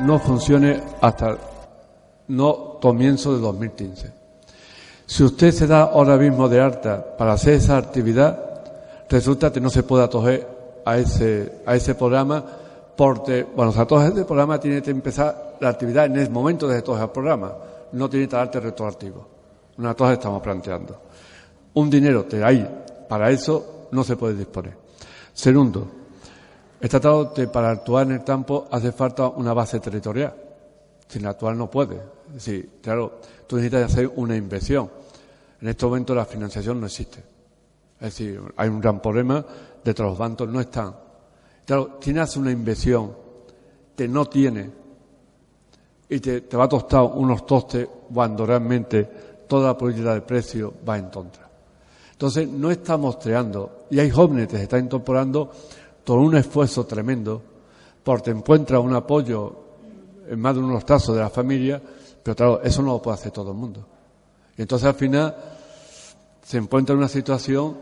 no funcione hasta no comienzo de 2015. Si usted se da ahora mismo de alta para hacer esa actividad, resulta que no se puede acoger a ese, a ese programa porque, bueno, o sea, este programa tiene que empezar la actividad en el momento de todo el programa, no tiene arte retroactivo. Una cosa estamos planteando. Un dinero que hay para eso no se puede disponer. Segundo, está tratado que para actuar en el campo hace falta una base territorial. Sin actuar no puede. Es claro, tú necesitas hacer una inversión. En este momento la financiación no existe. Es decir, hay un gran problema de que los bancos no están Claro, tienes una inversión que no tiene y te, va a costar unos tostes cuando realmente toda la política de precio va en contra. Entonces, no estamos creando, y hay jóvenes que se están incorporando con un esfuerzo tremendo, porque encuentra un apoyo en más de unos casos de la familia, pero eso no lo puede hacer todo el mundo. Y entonces al final se encuentra en una situación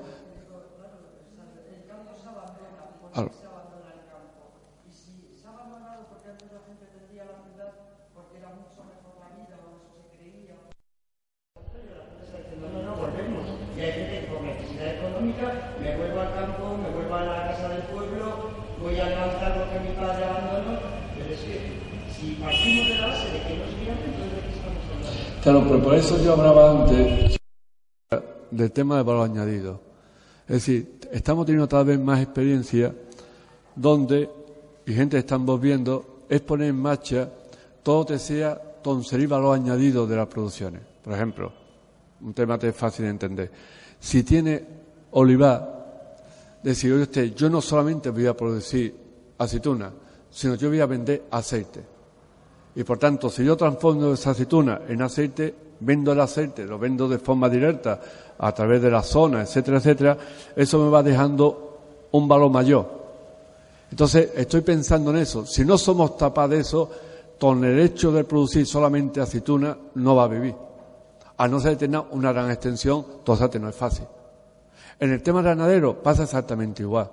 Pero por eso yo hablaba antes del tema de valor añadido. Es decir, estamos teniendo cada vez más experiencia donde, y gente estamos viendo, es poner en marcha todo que sea conseguir valor añadido de las producciones. Por ejemplo, un tema que es fácil de entender. Si tiene olivar, decir, oye usted, yo no solamente voy a producir aceituna, sino yo voy a vender aceite. Y por tanto, si yo transformo esa aceituna en aceite, vendo el aceite, lo vendo de forma directa a través de la zona, etcétera, etcétera, eso me va dejando un valor mayor. Entonces, estoy pensando en eso. Si no somos tapas de eso, con el hecho de producir solamente aceituna, no va a vivir. A no ser que tenga una gran extensión, que no es fácil. En el tema ganadero pasa exactamente igual.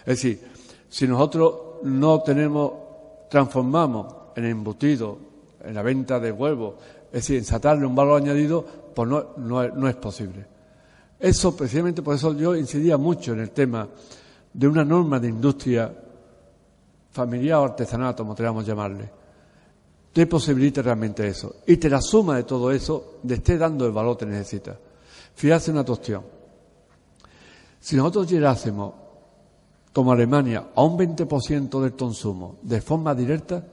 Es decir, si nosotros no tenemos, transformamos en embutido, en la venta de huevos, es decir, en un valor añadido, pues no, no, es posible. Eso, precisamente por eso yo incidía mucho en el tema de una norma de industria familiar o artesanal, como queramos llamarle, te posibilite realmente eso. Y te la suma de todo eso, de esté dando el valor que necesita. Fíjate una cuestión. Si nosotros llegásemos, como Alemania, a un 20% del consumo de forma directa,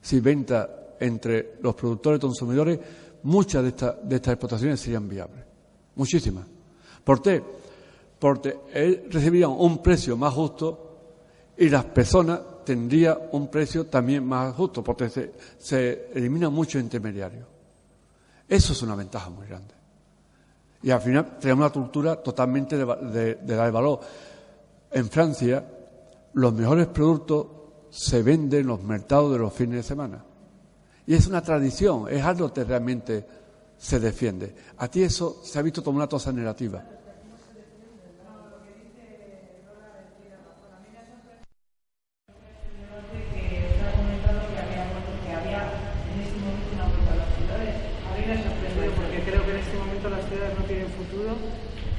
si venta entre los productores y consumidores, muchas de, de estas exportaciones serían viables. Muchísimas. ¿Por qué? Porque recibirían un precio más justo y las personas tendrían un precio también más justo, porque se, se eliminan muchos intermediarios. Eso es una ventaja muy grande. Y al final tenemos una cultura totalmente de, de dar valor. En Francia, los mejores productos se vende en los mercados de los fines de semana. Y es una tradición, es algo que realmente se defiende. A ti eso se ha visto como una cosa negativa.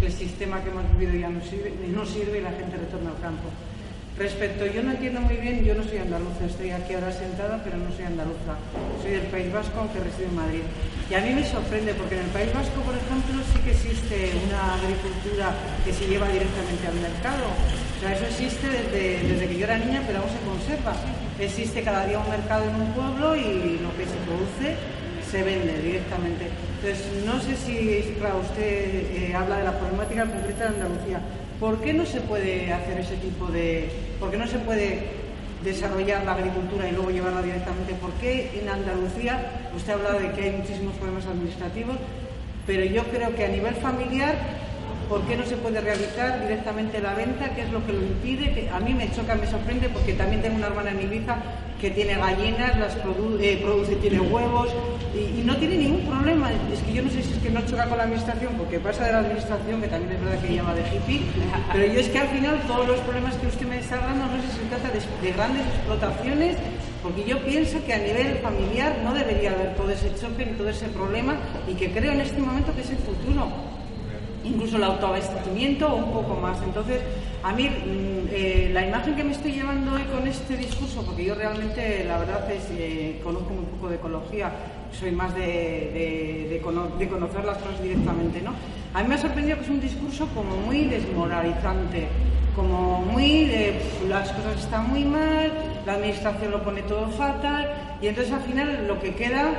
el sistema que hemos vivido ya no sirve, no sirve y la gente retorna al campo. Respecto, yo no entiendo muy bien, yo no soy andaluza, estoy aquí ahora sentada, pero no soy andaluza. Soy del País Vasco, aunque resido en Madrid. Y a mí me sorprende, porque en el País Vasco, por ejemplo, sí que existe una agricultura que se lleva directamente al mercado. O sea, eso existe desde, desde que yo era niña, pero aún se conserva. Existe cada día un mercado en un pueblo y lo que se produce se vende directamente. Entonces, no sé si, claro, usted eh, habla de la problemática concreta de Andalucía. ¿Por qué no se puede hacer ese tipo de... ¿Por qué no se puede desarrollar la agricultura y luego llevarla directamente? ¿Por qué en Andalucía, usted habla de que hay muchísimos problemas administrativos, pero yo creo que a nivel familiar ¿por qué no se puede realizar directamente la venta? ¿Qué es lo que lo impide? Que a mí me choca, me sorprende porque también tengo una hermana en Ibiza que tiene gallinas, las eh, produce, tiene huevos y, no tiene ningún problema. Es que yo no sé si es que no choca con la administración, porque pasa de la administración, que también es verdad que llama de hippie, pero yo es que al final todos los problemas que usted me está hablando no sé si se trata de, grandes explotaciones, porque yo pienso que a nivel familiar no debería haber todo ese choque ni todo ese problema y que creo en este momento que es el futuro incluso el autoabastecimiento un poco más. Entonces, a mí mm, eh, la imagen que me estoy llevando hoy con este discurso, porque yo realmente la verdad es eh, conozco un poco de ecología, soy más de, de, conocer las cosas directamente, ¿no? A mí me ha sorprendido que es un discurso como muy desmoralizante, como muy de las cosas están muy mal, la administración lo pone todo fatal, y entonces al final lo que queda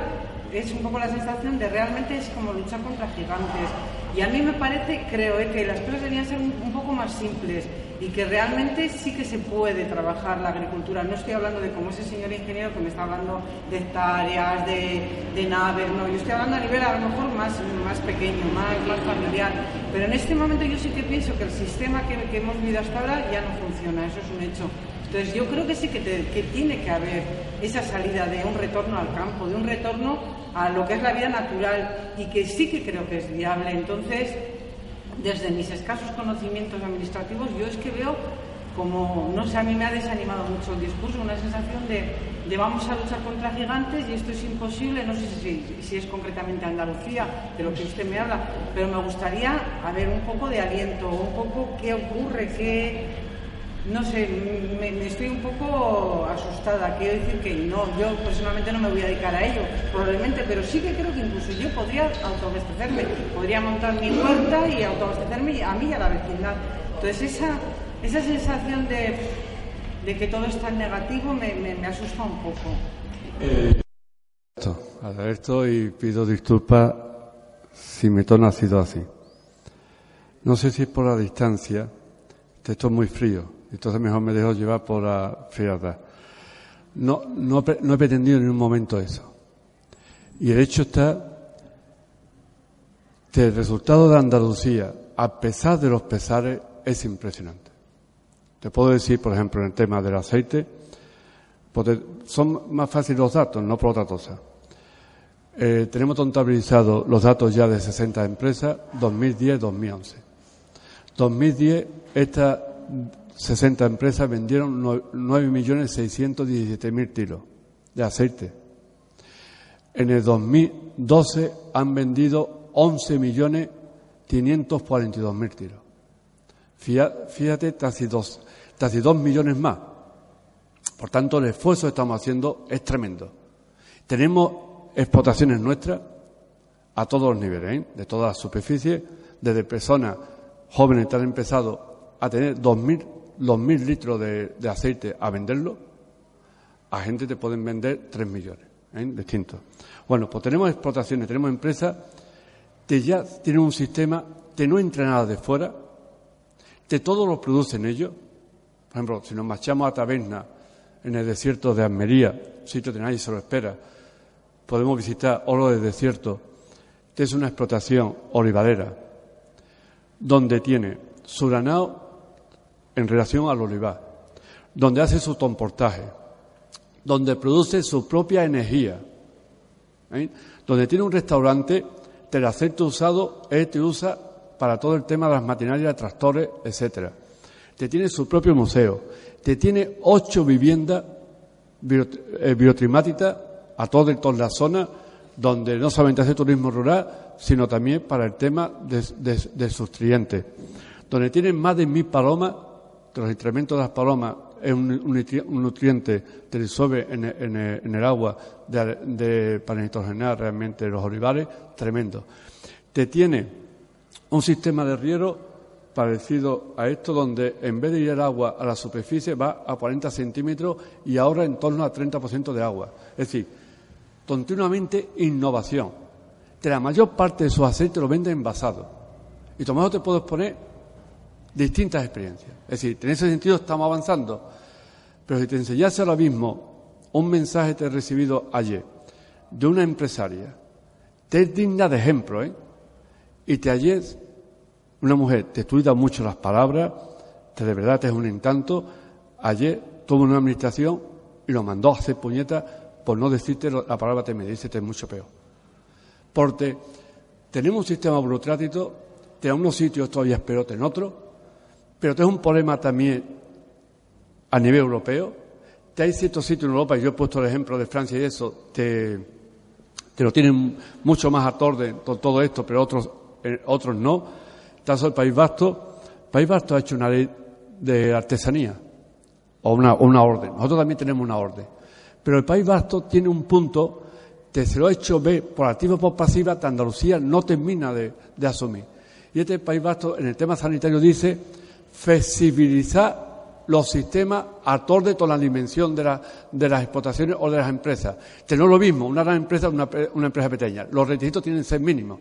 es un poco la sensación de realmente es como luchar contra gigantes. Y a mí me parece, creo, eh, que las cosas deberían ser un, poco más simples y que realmente sí que se puede trabajar la agricultura. No estoy hablando de como ese señor ingeniero que me está hablando de hectáreas, de, naves, no. Yo estoy hablando a nivel a lo mejor más, más pequeño, más, más familiar. Pero en este momento yo sí que pienso que el sistema que hemos vivido hasta ahora ya no funciona, eso es un hecho. Entonces yo creo que sí que, tiene que haber esa salida de un retorno al campo, de un retorno a lo que es la vida natural y que sí que creo que es viable. Entonces, desde mis escasos conocimientos administrativos, yo es que veo como, no sé, a mí me ha desanimado mucho el discurso, una sensación de, de vamos a luchar contra gigantes y esto es imposible, no sé si, si, es concretamente Andalucía, de lo que usted me habla, pero me gustaría haber un poco de aliento, un poco qué ocurre, qué, no sé, me, estoy un poco asustada. Quiero decir que no, yo personalmente no me voy a dedicar a ello, probablemente, pero sí que creo que incluso yo podría autoabastecerme, podría montar mi huerta y autoabastecerme a mí y a la vecindad. Entonces, esa, esa sensación de, de que todo está en negativo me, asusta un poco. Eh, Alberto, y pido disculpas si mi tono ha sido así. No sé si es por la distancia, esto es muy frío entonces mejor me dejo llevar por la frialdad. No, no, he pretendido en ningún momento eso. Y el hecho está que el resultado de Andalucía, a pesar de los pesares, es impresionante. Te puedo decir, por ejemplo, en el tema del aceite, son más fáciles los datos, no por otra cosa. Eh, tenemos contabilizados los datos ya de 60 empresas, 2010-2011. 2010, esta 60 empresas vendieron 9.617.000 tiros de aceite. En el 2012 han vendido 11.542.000 tiros. Fíjate, casi dos, casi dos millones más. Por tanto, el esfuerzo que estamos haciendo es tremendo. Tenemos explotaciones nuestras a todos los niveles, ¿eh? de todas las superficies, desde personas jóvenes que han empezado a tener 2.000 los mil litros de, aceite a venderlo, a gente te pueden vender tres millones, ¿eh? distintos. Bueno, pues tenemos explotaciones, tenemos empresas que ya tienen un sistema que no entra nada de fuera, que todos lo producen ellos. Por ejemplo, si nos marchamos a Taberna, en el desierto de Almería, sitio que nadie se lo espera, podemos visitar Oro del Desierto, que es una explotación olivarera, donde tiene su ganado en relación al olivar, donde hace su comportaje, donde produce su propia energía, ¿eh? donde tiene un restaurante el aceite usado él te usa para todo el tema de las maquinarias, tractores, etcétera. Te tiene su propio museo, te tiene ocho viviendas eh, biotrimáticas a toda, toda la zona donde no solamente hace turismo rural, sino también para el tema de, sus clientes, donde tienen más de mil palomas los incrementos de las palomas es un, nutriente que disuelve en, el agua para nitrogenar realmente los olivares, tremendo. Te tiene un sistema de riego parecido a esto, donde en vez de ir el agua a la superficie va a 40 centímetros y ahora en torno a 30% de agua. Es decir, continuamente innovación. Que la mayor parte de su aceite lo vende envasado. Y tomado te puedes poner distintas experiencias. Es decir, en ese sentido estamos avanzando. Pero si te enseñase ahora mismo un mensaje que he recibido ayer de una empresaria, te es digna de ejemplo, ¿eh? Y te ayer una mujer, te estudia mucho las palabras, te de verdad te es un encanto. Ayer tuvo una administración y lo mandó a hacer puñetas por no decirte la palabra te me dice, te es mucho peor. Porque tenemos un sistema burocrático, en unos sitios todavía es peor en otros, pero es un problema también a nivel europeo. Hay ciertos sitios en Europa, y yo he puesto el ejemplo de Francia y eso, te, lo tienen mucho más a orden todo esto, pero otros, eh, otros no. Caso el País Vasco, el País Vasco ha hecho una ley de artesanía, o una, una orden. Nosotros también tenemos una orden. Pero el País Vasco tiene un punto que se lo ha hecho ver por activa o por pasiva que Andalucía no termina de, asumir. Y este País Vasco, en el tema sanitario, dice flexibilizar los sistemas acorde con la dimensión de, de, las explotaciones o de las empresas. Es lo mismo una gran empresa una, una, empresa pequeña. Los requisitos tienen que ser mínimos.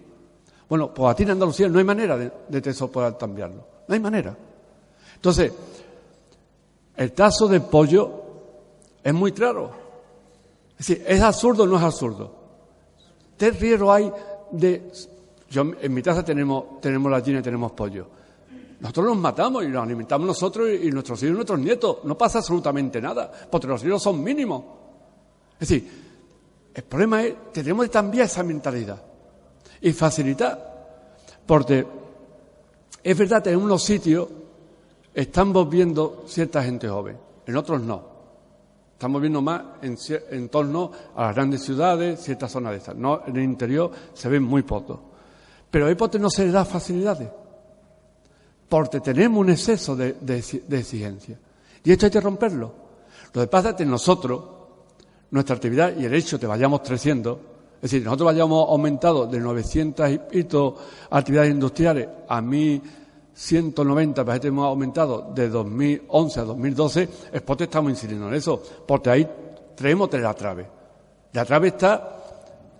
Bueno, pues ti en Andalucía no hay manera de, de eso poder cambiarlo. No hay manera. Entonces, el caso del pollo es muy claro. Es decir, ¿es absurdo o no es absurdo? ¿Qué riesgo hay de... Yo, en mi casa tenemos, tenemos gallina y tenemos pollo. Nosotros los matamos y los alimentamos nosotros y, nuestros hijos y nuestros nietos. No pasa absolutamente nada, porque los riesgos son mínimos. Es decir, el problema es que tenemos que cambiar esa mentalidad y facilitar. Porque es verdad que en unos sitios estamos viendo cierta gente joven, en otros no. Estamos viendo más en, torno a las grandes ciudades, ciertas zonas de estas. No, en el interior se ven muy pocos. Pero a no se le da facilidades. Porque tenemos un exceso de, exigencia. Y esto hay que romperlo. Lo que pasa es que nosotros, nuestra actividad y el hecho de que vayamos creciendo, es decir, nosotros vayamos aumentado de 900 y pico actividades industriales a 1.190, parece que hemos aumentado de 2011 a 2012, es porque estamos incidiendo en eso, porque ahí traemos de la trave. La trave está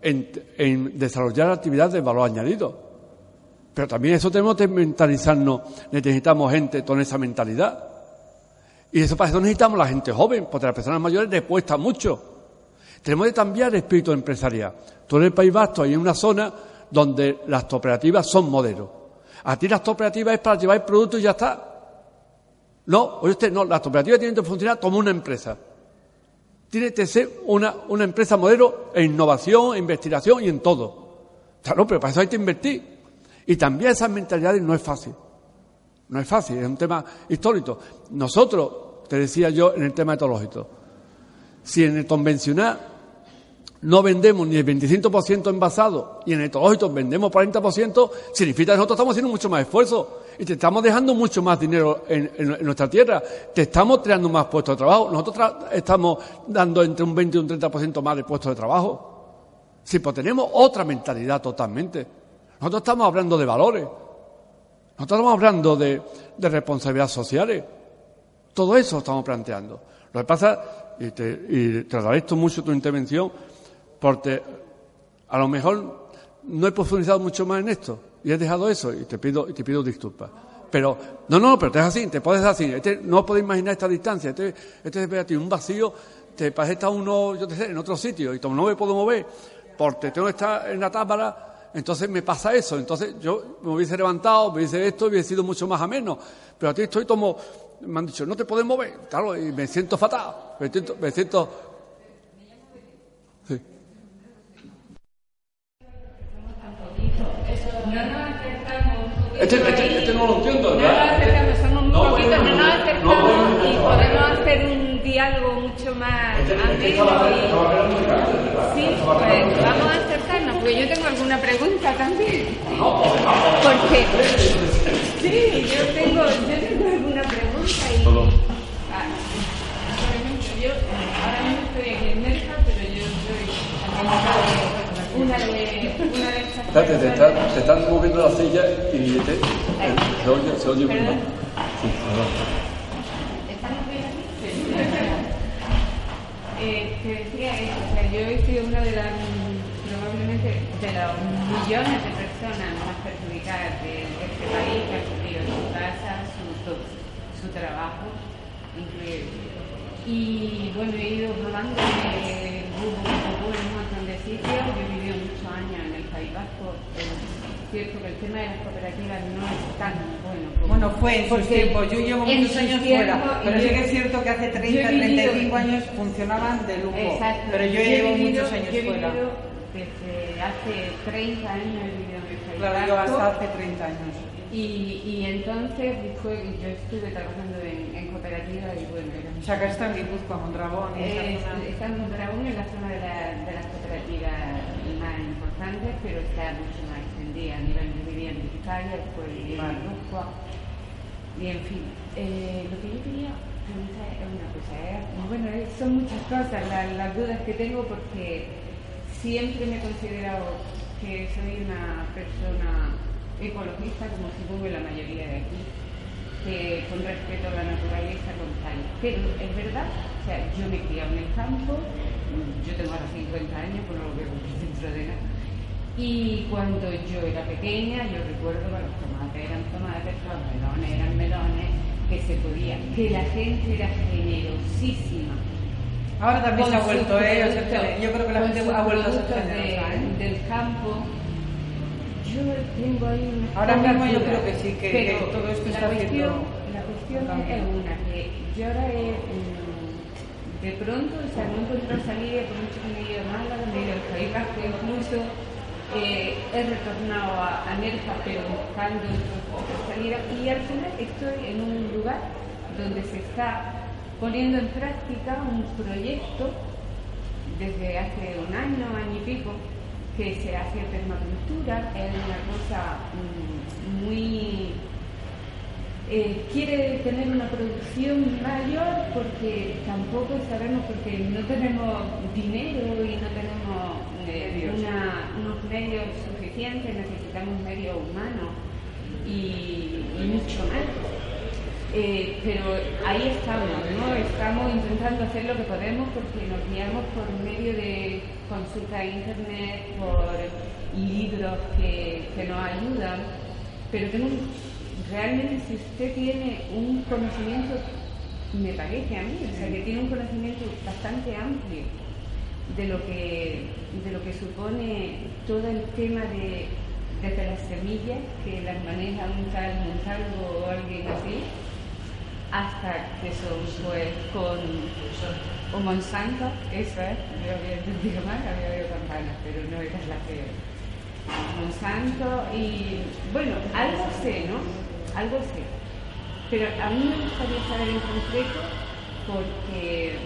en, en desarrollar actividades de valor añadido. Pero también eso tenemos que mentalizarnos, necesitamos gente con esa mentalidad. Y eso para eso necesitamos la gente joven, porque las personas mayores les cuesta mucho. Tenemos que cambiar el espíritu empresarial. Todo el País Vasco hay una zona donde las cooperativas son modelos. A ti las cooperativas es para llevar el producto y ya está. No, oye usted, no, las cooperativas tienen que funcionar como una empresa. Tiene que ser una, una empresa modelo en innovación, en investigación y en todo. Claro, pero para eso hay que invertir. Y también esas mentalidades no es fácil. No es fácil, es un tema histórico. Nosotros, te decía yo en el tema etológico, si en el convencional no vendemos ni el 25% envasado y en el etológico vendemos 40%, significa que nosotros estamos haciendo mucho más esfuerzo y te estamos dejando mucho más dinero en, nuestra tierra, te estamos creando más puestos de trabajo, nosotros estamos dando entre un 20 y un 30% más de puestos de trabajo. Sí, pues tenemos otra mentalidad totalmente. Nosotros estamos hablando de valores, nosotros estamos hablando de, de responsabilidades sociales. Todo eso estamos planteando. Lo que pasa, y te, y te agradezco mucho tu intervención, porque a lo mejor no he profundizado mucho más en esto y he dejado eso y te pido, y te pido disculpas. Pero, no, no, pero te es así, te puedes así. Este, no puedes imaginar esta distancia. Este, este es un vacío, te parece estar uno, yo te sé, en otro sitio y no me puedo mover, porque tengo que estar en la tábara, entonces me pasa eso. Entonces yo me hubiese levantado, me hubiese esto y hubiese sido mucho más ameno. Pero a ti estoy como, me han dicho, no te puedes mover. Claro, y me siento fatal. Me siento, me siento Este, este, este, no lo entiendo, ¿verdad? No nos somos un no, poquito, no, no nos acercamos y podemos hacer un diálogo mucho más este, amplio. Sí, pues vamos a acercarnos, porque yo tengo alguna pregunta también. Porque, sí, yo tengo, yo tengo alguna pregunta y... Ah, por ejemplo, yo ahora mismo estoy aquí en Nerja, pero yo soy una de, una de estas Espérate, te, están, te están moviendo la silla y te, se oye, se oye muy mal. Sí, ¿Estamos bien aquí? Eh, te decía eso, o sea, yo he sido una de las, de los millones de personas más perjudicadas de, de este país que han perdido su casa, su, su trabajo, incluido y bueno, he ido rodando de en un montón de sitios. Yo he vivido muchos años en el País Vasco, cierto que el tema de las cooperativas no es tan bueno. bueno, fue en su tiempo. Yo llevo muchos años fuera, pero sí que es cierto que hace 30, 35 años funcionaban de lujo. Exacto. Pero yo, llevo muchos años fuera. Desde hace 30 años el Claro, yo hasta hace 30 años. Y, y entonces fue, yo estuve trabajando en, en cooperativa y bueno, era... O sea, que está en Guipúzcoa, Mondragón. Eh, está en Mondragón, en la zona de, la, de las cooperativas más importantes, pero está mucho más extendida a nivel de vivienda en Vizcaya, después en Guipúzcoa. Y en fin, eh, lo que yo quería preguntar es una cosa, ¿eh? bueno, son muchas cosas las dudas que tengo porque siempre me he considerado que soy una persona ecologista como supongo la mayoría de aquí, que con respeto a la naturaleza con tal. Pero es verdad, o sea, yo me he en el campo, yo tengo ahora 50 años, pues no lo veo dentro de nada. Y cuando yo era pequeña, yo recuerdo que los tomates eran tomates, los melones eran melones, que se podía, que la gente era generosísima. Ahora también se ha vuelto, ¿eh? yo creo que la gente ha vuelto a ser generosa. ¿eh? Del campo, yo tengo ahí una Ahora mismo yo creo que sí, que, todo esto está cuestión, La cuestión es una, que yo ahora he, mm, de pronto, o sea, no encuentro salida, por mucho que me he ido a Málaga, me he ido al País Vasco incluso, eh, he retornado a, a Nerja, pero buscando otra salida, y al final estoy en un lugar donde se está poniendo en práctica un proyecto desde hace un año, año y pico, que se hace permacultura, es una cosa mm, muy... Eh, quiere tener una producción mayor porque tampoco sabemos, porque no tenemos dinero y no tenemos eh, unos medios suficientes, necesitamos medios humanos y, mucho más. Eh, pero ahí estamos, ¿no? Estamos intentando hacer lo que podemos porque nos guiamos por medio de consulta a internet, por libros que, que nos ayudan, pero tengo, realmente si usted tiene un conocimiento, me parece a mí, o sea, que tiene un conocimiento bastante amplio de lo que, de lo que supone todo el tema de desde las semillas, que las maneja un tal Montalvo o alguien así, hasta que son pues con Monsanto, eso es, yo había entendido mal, había oído campanas, pero no era la peor. Monsanto y bueno, algo sé, ¿no? Algo sé. Pero a mí me gustaría saber en concreto porque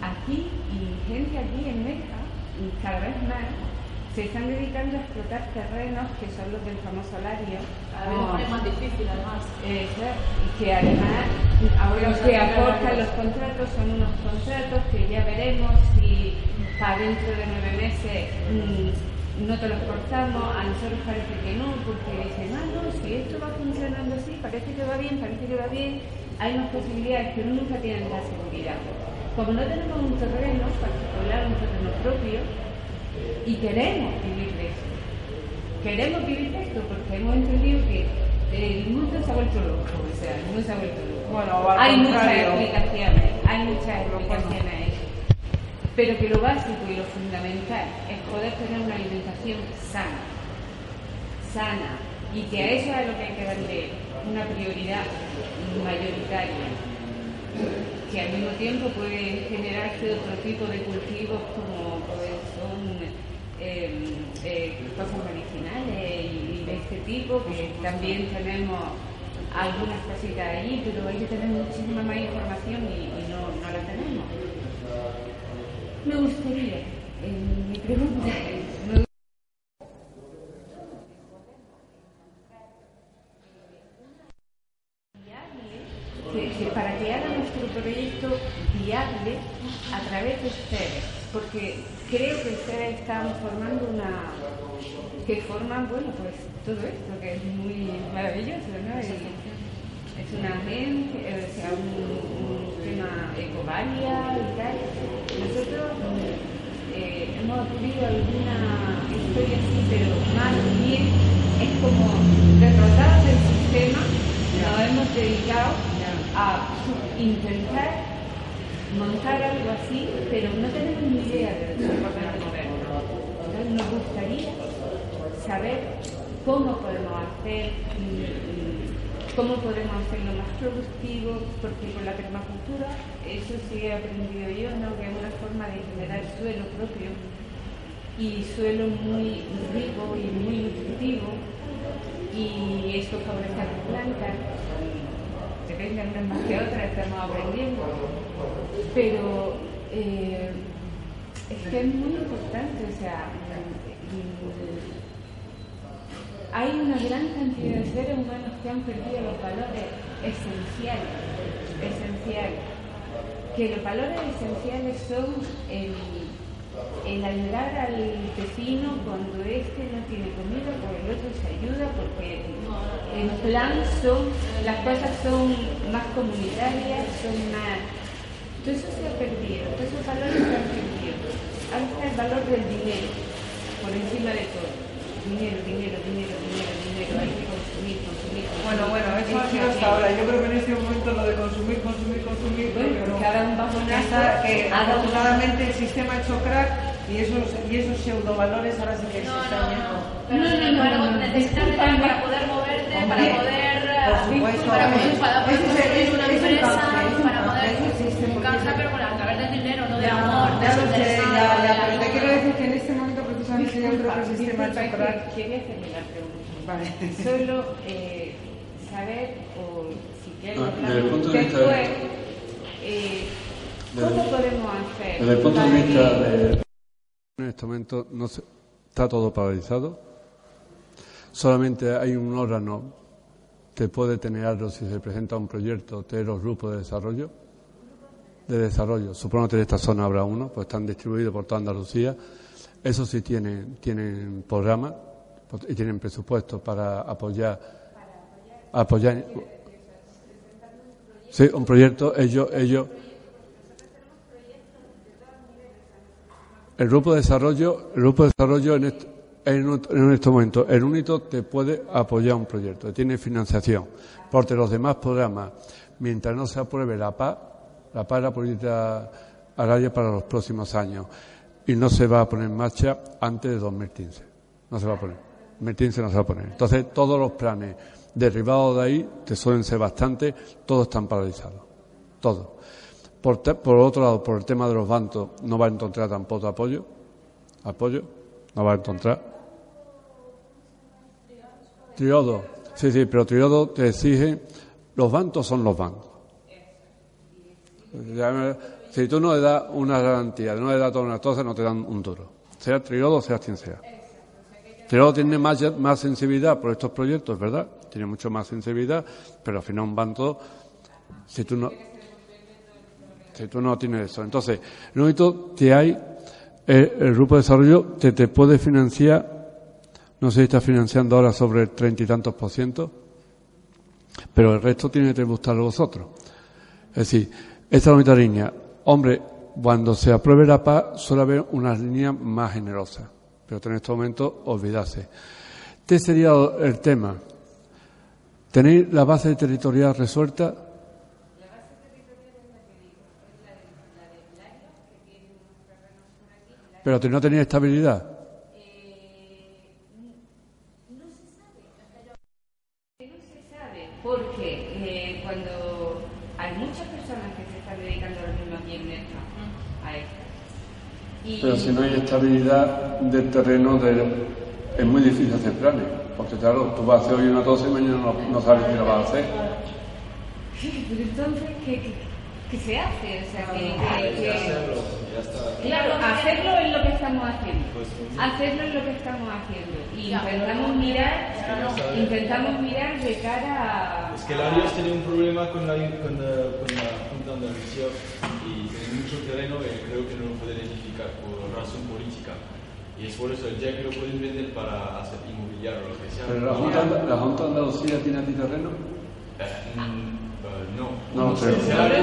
aquí y gente aquí en Meja, cada vez más, se están dedicando a explotar terrenos que son los del famoso salario. Cada es más difícil además. y que además ahora los que aportan los contratos son unos contratos que ya veremos si para dentro de nueve meses mm, no te los cortamos, a nosotros parece que no, porque dicen, ah, no, si esto va funcionando así, parece que va bien, parece que va bien, hay unas posibilidades, pero nunca tienen la seguridad. Como no tenemos un terreno particular, un terreno propio, y queremos vivir de esto. Queremos vivir de esto porque hemos entendido que el mundo se ha vuelto loco, o sea, el mundo se ha vuelto loco. Bueno, hay muchas explicaciones, hay muchas explicaciones pero que lo básico y lo fundamental es poder tener una alimentación sana, sana, y que a eso es a lo que hay que darle una prioridad mayoritaria, que al mismo tiempo puede generarse otro tipo de cultivos como Em, eh, cosas medicinales y, de este tipo, que también tenemos algunas cositas ahí, pero hay que tener muchísima más información y, no, no, la tenemos. Me gustaría, eh, mi pregunta es, que, para que haga nuestro proyecto viable a través de ustedes, porque creo están formando una que forman, bueno, pues todo esto que es muy maravilloso, ¿no? es una gente, o sea, un, tema ecovalia y tal. Nosotros eh, hemos acudido a alguna historia así, pero más bien es como derrotados del sistema, nos hemos dedicado a intentar montar algo así, pero no tenemos ni idea de lo que es importante moverlo. Entonces nos gustaría saber cómo podemos hacer, cómo podemos hacerlo más productivo, porque con la permacultura, eso sí he aprendido yo, ¿no? que es una forma de generar suelo propio y suelo muy rico y muy nutritivo y esto favorece a las plantas se unas más que otras, estamos aprendiendo pero eh, es que es muy importante o sea hay una gran cantidad de seres humanos que han perdido los valores esenciales esenciales que los valores esenciales son el ayudar al vecino cuando este no tiene comida, por el otro se ayuda, porque en plan son, las cosas son más comunitarias, son más... Todo eso se ha perdido, todos esos valores se han perdido. Ahora está el valor del dinero, por encima de todo. Dinero, dinero, dinero, dinero, dinero, hay que consumir, consumir. Bueno, bueno, eso ha sido hasta ahora. Yo creo que en este momento lo de consumir, consumir, consumir, bueno, pero cada un bajonazo, que afortunadamente el sistema ha hecho crack y esos, y esos pseudovalores ahora sí que se están yendo. No, no, no, necesitas dinero para poder moverte, para poder. Para poder para construir una empresa, para poder. Cansa, pero con a través del dinero, no de amor, de pero te quiero decir que en este momento creo que el sistema crack. Quería hacerme la pregunta. Vale. Solo eh, saber, o si quieres, después, eh, ¿cómo podemos hacer? Desde el punto de vista de en este momento no está todo paralizado. Solamente hay un órgano que puede tener algo si se presenta un proyecto de los grupos de desarrollo. De desarrollo. Supongo que en esta zona habrá uno, pues están distribuidos por toda Andalucía. Eso sí tienen, tienen programas y tienen presupuesto para apoyar. apoyar sí, un proyecto, ellos, ellos El grupo de desarrollo, el grupo de desarrollo en, este, en, este momento, el único te puede apoyar un proyecto, tiene financiación, porque los demás programas, mientras no se apruebe la PA, la PA es la política agraria para los próximos años, y no se va a poner en marcha antes de 2015. No se va a poner. 2015 no se va a poner. Entonces, todos los planes derivados de ahí, que suelen ser bastante, todos están paralizados. Todos. Por, por, otro lado, por el tema de los bancos, no va a encontrar tampoco apoyo. Apoyo, no va a encontrar. Triodo, sí, sí, pero Triodo te exige, los bancos son los bancos. Si tú no le das una garantía, no le das todas una cosa, no te dan un duro. Sea Triodo, sea quien sea. Triodo tiene más, más sensibilidad por estos proyectos, ¿verdad? Tiene mucho más sensibilidad, pero al final un banco, si tú no tú no tienes eso. Entonces, lo único que hay, eh, el grupo de desarrollo te, te puede financiar, no sé si está financiando ahora sobre el treinta y tantos por ciento, pero el resto tiene que gustarlo vosotros. Es decir, esta es la única línea. Hombre, cuando se apruebe la paz suele haber una línea más generosa, pero en este momento olvidarse. Este sería el tema. ¿Tenéis la base territorial resuelta? Pero no tenía estabilidad. no se sabe. No se sabe porque eh, cuando hay muchas personas que se están dedicando ahora mismo aquí en Nerja a esto. Pero si no hay estabilidad del terreno, es muy difícil hacer planes. Porque claro, tú vas a hacer hoy una cosa y mañana no, no sabes qué lo vas a hacer. Sí, pero entonces, ¿qué, qué, se hace? O sea, que, que Claro, hacerlo es lo que estamos haciendo. Pues, hacerlo es lo que estamos haciendo. Y intentamos mirar, intentamos mirar de cara a. Es que el Arias tiene un problema con la, con la, con la De Andalucía y tiene mucho terreno que creo que no lo puede identificar por razón política. Y es por eso el que lo pueden vender para hacer inmobiliario o lo que sea. ¿Pero la Junta, la junta de Andalucía tiene aquí terreno? Eh, mm, no. No, pero...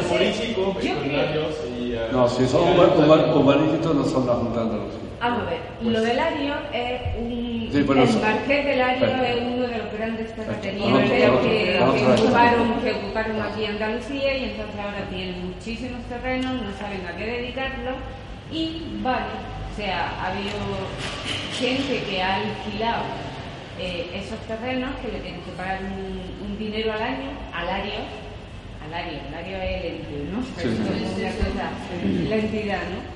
político, y... Uh, no, si son urbanísticos no son la Junta de Andalucía. Vamos a ver, lo del Ario es un... Sí, bueno, el Marqués del Ario es uno de los grandes terratenientes que, ocuparon, que ocuparon aquí Andalucía y entonces ahora tienen muchísimos terrenos, no saben a qué dedicarlo. Y vale, o sea, ha habido gente que ha alquilado eh, esos terrenos que le tienen que pagar un, dinero al año, alario, alario, alario es el ente, ¿no? la entidad, ¿no?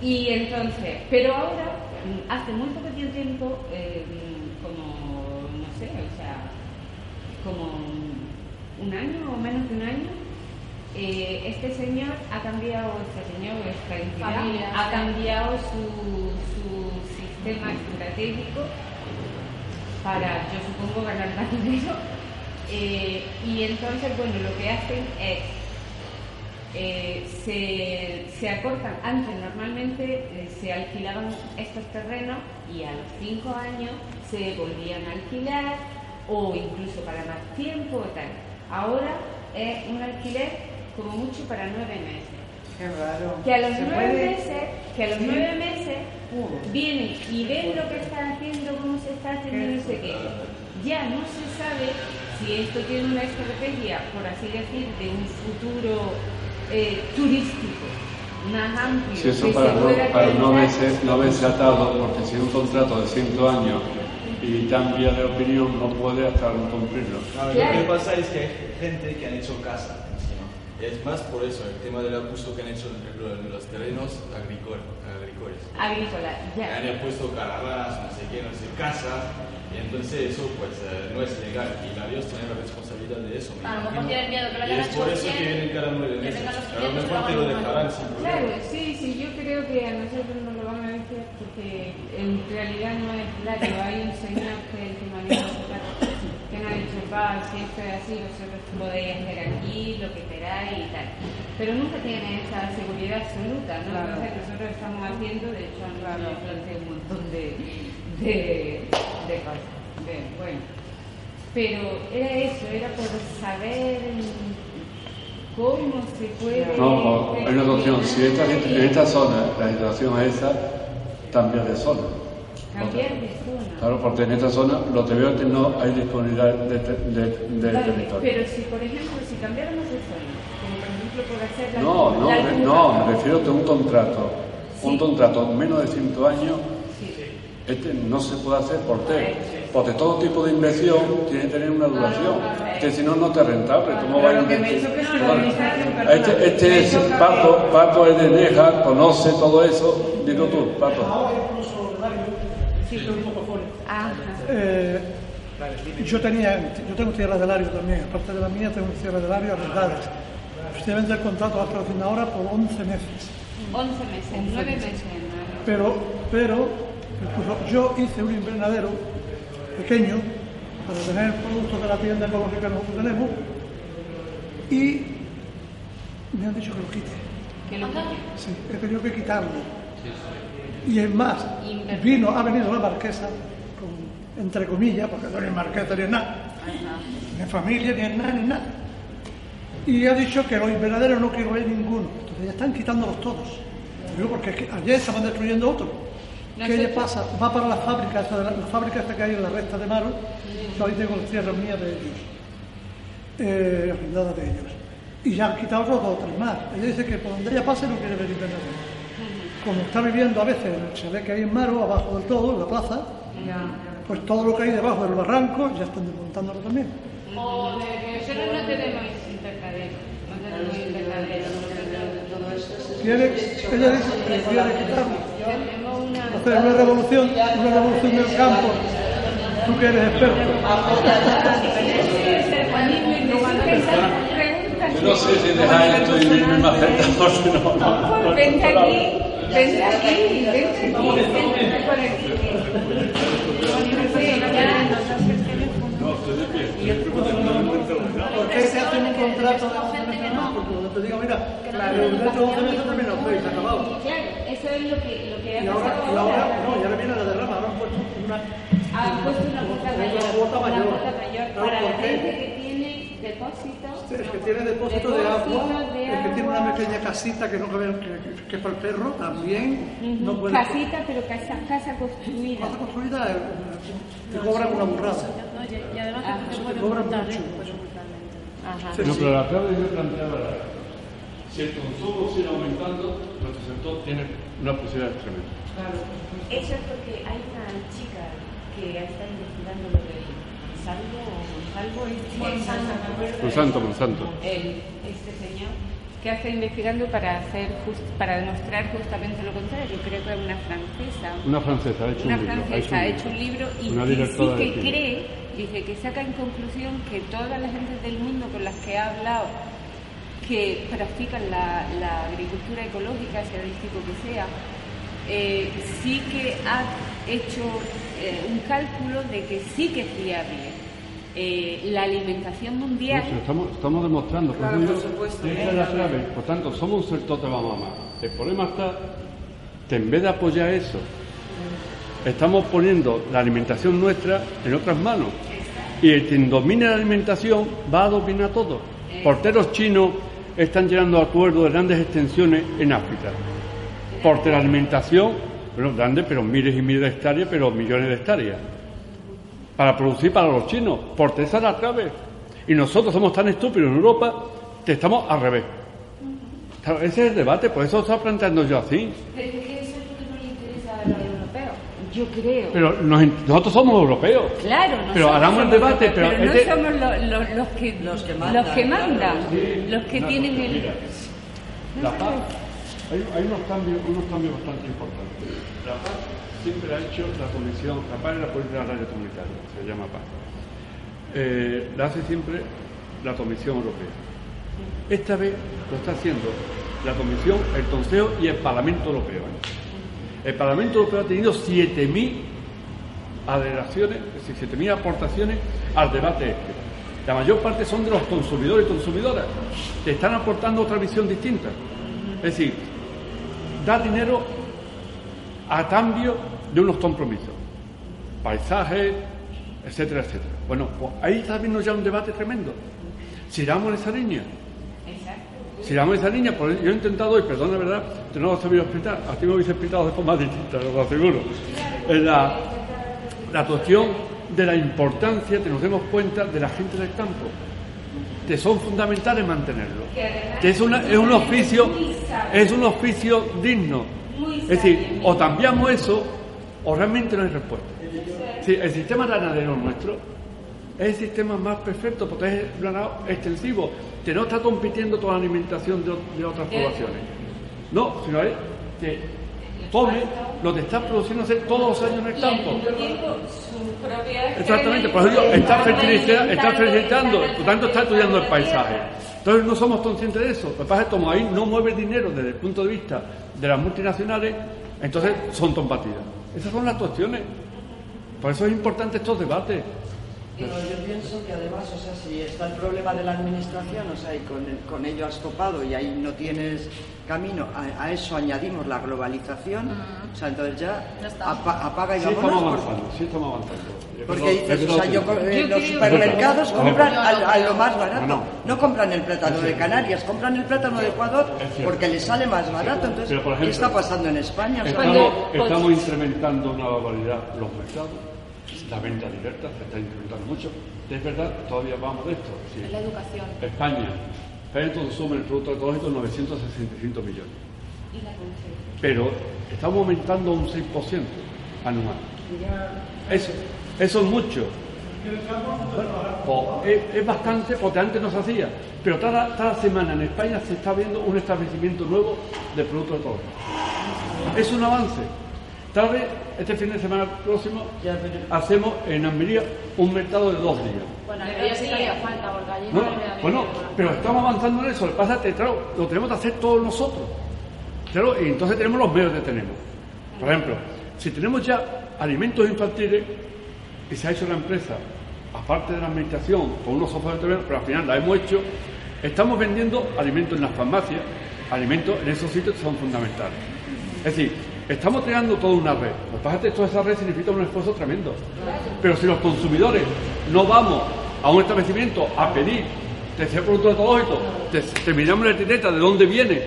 Y entonces, pero ahora, hace muy poco tiempo, eh, como, no sé, o sea, como un año o menos de un año, eh, este señor ha cambiado, este señor, esta entidad, ha cambiado su, su sistema estratégico para, yo supongo, ganar más dinero. Eh, y entonces, bueno, lo que hacen es, eh, se, se, acortan, antes normalmente eh, se alquilaban estos terrenos y a los cinco años se volvían a alquilar o incluso para más tiempo o tal. Ahora es un alquiler como mucho para nueve meses. Que a los nueve meses, que a los nueve meses vienen y ven lo que están haciendo, cómo se está haciendo, no sé qué. Ya no se sabe si esto tiene una estrategia, por así decir, de un futuro eh, turístico más amplio. Si eso para, no, para no, verse, no verse atado, porque si un contrato de 100 años y cambia de opinión, no puede hasta cumplirlo. Lo que pasa es que hay gente que han hecho casa es más por eso, el tema del abuso que han hecho, en los terrenos agrícolas. Agrícola, ya. Han puesto caravanas, no sé qué, no sé, casas, y entonces eso pues eh, no es legal, y la Dios tiene la responsabilidad de eso. A lo mejor tienen miedo que lo hayan hecho. es por eso que vienen cada nueve meses. A lo mejor te lo dejarán sin problema. Claro, sí, sí, yo creo que a nosotros nos lo van a decir porque en realidad no es claro. Hay un señor que que maneja que nos ha dicho, va, si esto es así, vosotros podéis hacer aquí lo que queráis y tal. Pero nunca tiene esa seguridad absoluta, ¿no? Claro. Entonces nosotros estamos haciendo, de hecho, han planteado un montón de, de, de cosas. Bien, bueno. Pero era eso, era por saber cómo se puede... No, hay una cuestión, si esta, en esta zona la situación es esa, cambia de zona. Cambiar de zona. Claro, porque en esta zona lo que veo es que no hay disponibilidad de, de, de, vale, territorio. Pero si, por ejemplo, si cambiáramos de zona, como por ejemplo por hacer la No, no, la no, me refiero a un contrato. Sí. Un contrato menos de 100 años, sí. este no se puede hacer por té. Porque todo tipo de inversión tiene que tener una duración. Que si no, no te es rentable. ¿Cómo va a invertir? Este, este es Paco, Paco es de Neja, conoce todo eso. Dilo tú, Paco. Sí, un poco fuera. Eh, yo, tenía, yo tengo tierras de Lario también, aparte de la mía tengo tierras de Lario arrendadas. Efectivamente el contrato lo está haciendo ahora por 11 meses. 11 meses, 11 9 meses. meses. Pero, pero yo hice un invernadero pequeño para tener productos de la tienda ecológica que nosotros tenemos y me han dicho que lo quite. ¿Que lo quite? Sí, he tenido que quitarlo. Y es más, vino, ha venido la marquesa, con, entre comillas, porque no es marquesa ni nada, ni familia, ni nada, ni nada. Y ha dicho que los invernaderos no quiero ver ninguno. Entonces ya están quitándolos todos. Digo, porque es que ayer estaban destruyendo otro. ¿Qué le pasa? Va para las fábricas, las fábricas que hay en la recta de Maro, yo ahí tengo las tierras mías de ellos, eh, de ellos. Y ya han quitado dos o tres más. Ella dice que por donde ella pase no quiere ver invernaderos como está viviendo a veces, se ve que hay en Maro, abajo del todo, en la plaza, pues todo lo que hay debajo del barranco ya están desmontándolo también. De nosotros no tenemos invernadero, no tenemos invernadero. Quiere, ella dice que quiere quitarlo. Hacer una revolución, una revolución del campo. Tú que eres experto. Yo no sé si dejar esto y irme más cerca, porque no. no, Vente aquí. Vente aquí, vente aquí, vente por aquí. ¿Por qué se hace un contrato de 11 meses más? Porque te digo, mira, el contrato de 11 meses termina hoy, se acabado. Claro, eso es lo que, lo que ha y ahora, pasado y ahora, no, y ahora viene la derrama, ahora han puesto una... Han puesto una cuota mayor, una mayor, mayor para la gente que tiene depósitos. El que tiene depósito de agua, el que tiene una pequeña casita que no cabe, que, que, para el perro, también no puede. Casita, pero casa, casa construida. Casa construida eh, te cobran una burrada. Y además ah, te cobran mucho. Ajá. No, pero la clave yo planteaba si el consumo sigue aumentando, nuestro sector tiene una posibilidad tremenda. Claro. Eso es porque hay una chica que está investigando lo de Salvo o Monsalvo, Monsanto, Monsanto, Monsanto. este señor que está investigando para hacer para demostrar justamente lo contrario. Creo que es una francesa. Una francesa ha hecho una un libro. francesa ha hecho un libro y sí que cree, dice que saca en conclusión que todas las gentes del mundo con las que ha hablado que practican la, agricultura ecológica, sea del tipo que sea, eh, sí que ha hecho eh, un cálculo de que sí que es viable eh, la alimentación mundial. estamos, estamos, demostrando, por ejemplo, es la clave. Por tanto, somos un sector de la mamá. El problema está que en vez de apoyar eso, estamos poniendo la alimentación nuestra en otras manos. Y el quien domine la alimentación va a dominar todo. Porteros chinos están llegando a acuerdos de grandes extensiones en África. Por la alimentación, bueno, grande, pero miles y miles de hectáreas, pero millones de hectáreas. Para producir para los chinos, porque esa es la clave. Y nosotros somos tan estúpidos en Europa que estamos al revés. ese es el debate, por eso está planteando yo así. Pero que eso es lo que no le interesa a los europeos. Yo creo. Pero nosotros somos europeos. Claro, pero hagamos el debate. Pero, no somos los, que, los que mandan, los que, mandan, los que tienen el. La paz. Hay, hay, unos, cambios, unos cambios bastante importantes. La paz siempre ha hecho la Comisión, la paz es la política radio comunitaria, se llama paz. Eh, la hace siempre la Comisión Europea. Esta vez lo está haciendo la Comisión, el Consejo y el Parlamento Europeo. El Parlamento Europeo ha tenido 7.000 adheraciones, es decir, 7.000 aportaciones al debate este. La mayor parte son de los consumidores y consumidoras, que están aportando otra visión distinta. Es decir, da dinero a cambio de unos compromisos, paisajes, etcétera, etcétera. Bueno, pues ahí está viendo ya un debate tremendo. Si damos esa línea, si damos esa línea, pues yo he intentado, y perdón, la verdad, que no lo he sabido explicar, a ti me habéis explicado de forma distinta, lo aseguro. La, la cuestión de la importancia que nos demos cuenta de la gente del campo, que son fundamentales mantenerlo. Que es, una, es un oficio, es un oficio digno. Es decir, o cambiamos eso, o realmente no hay respuesta. el sistema ganadero nuestro es el sistema más perfecto porque es el ganado extensivo, que no está compitiendo con la alimentación de, otras poblaciones. No, sino es que come lo que está produciéndose todos los años en el campo. Exactamente, por eso está, fertilizando, está fertilizando, por tanto está estudiando el paisaje. Entonces no somos conscientes de eso. Lo que pasa es que como ahí no mueve dinero desde el punto de vista de las multinacionales, entonces son combatidas. Esas son las cuestiones. Por eso es importante estos debates. Pero yo pienso que además, o sea, si está el problema de la administración, o sea, y con, con ello has topado y ahí no tienes camino, a, eso añadimos la globalización, o sea, entonces ya, apaga y sí Estamos avanzando, sí estamos avanzando. Porque dices, o sea, yo, los supermercados compran a, lo más barato, no, compran el plátano de Canarias, compran el plátano de Ecuador porque les sale más barato. Entonces, ¿qué está pasando en España? estamos, estamos incrementando una barbaridad los mercados la venta directa se está incrementando mucho. Es verdad, todavía vamos de esto. la educación. España, España consume el producto ecológico 965 millones. ¿Y la Pero estamos aumentando un 6% anual. Eso, eso es mucho. Pues, es, bastante porque antes no se hacía. Pero cada, cada semana en España se está viendo un establecimiento nuevo de productos ecológicos. Es un avance. Tal vez este fin de semana próximo hacemos en Almería un mercado de dos días. Bueno, Almería sí falta, porque allí no, Bueno, pero estamos avanzando en eso. Lo que pasa es que, claro, lo tenemos que hacer todos nosotros. Claro, y entonces tenemos los medios que tenemos. Por ejemplo, si tenemos ya alimentos infantiles y se ha hecho la empresa, aparte de la administración, con unos software de pero al final la hemos hecho, estamos vendiendo alimentos en las farmacias, alimentos en esos sitios que son fundamentales. Es decir, Estamos creando toda una red. Lo que pasa es que toda esa red significa un esfuerzo tremendo. Pero si los consumidores no vamos a un establecimiento a pedir que sea producto ecológico, te, te miramos la etiqueta de dónde viene,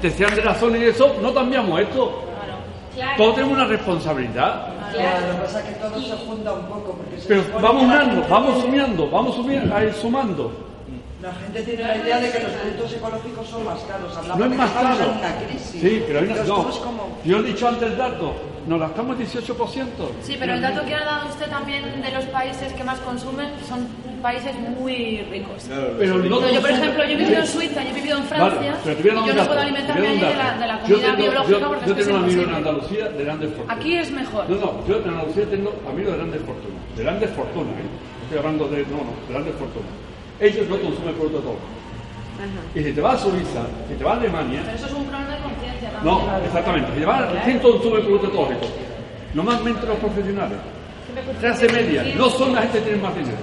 te sean de la zona y eso, no cambiamos esto. Todos tenemos una responsabilidad. Claro, lo que pasa es que todo se junta un poco. Pero vamos unando, vamos sumiendo, vamos sumiendo, a ir sumando. La gente tiene la idea de que los productos ecológicos son más caros. no es más caro. Sí, pero hay una, no. Yo he dicho antes el dato, nos gastamos 18%. Sí, pero el dato que ha dado usted también de los países que más consumen son países muy ricos. pero yo, por ejemplo, yo he vivido en Suiza, yo he vivido en Francia, y yo no puedo alimentarme de la, de la comida biológica yo, porque yo tengo un amigo en Andalucía de grandes fortunas. Aquí es mejor. No, no, yo en Andalucía tengo amigos de grandes fortunas. De grandes fortunas, ¿eh? Estoy hablando de, no, no, de grandes fortunas. Ellos no consumen productos todos. Y si te vas a Suiza, si te vas a Alemania. Pero eso es un problema de conciencia. No, exactamente. Si te vas a ¿quién consume productos tóxicos? Normalmente los profesionales. Clase media, no son la gente que tiene más dinero.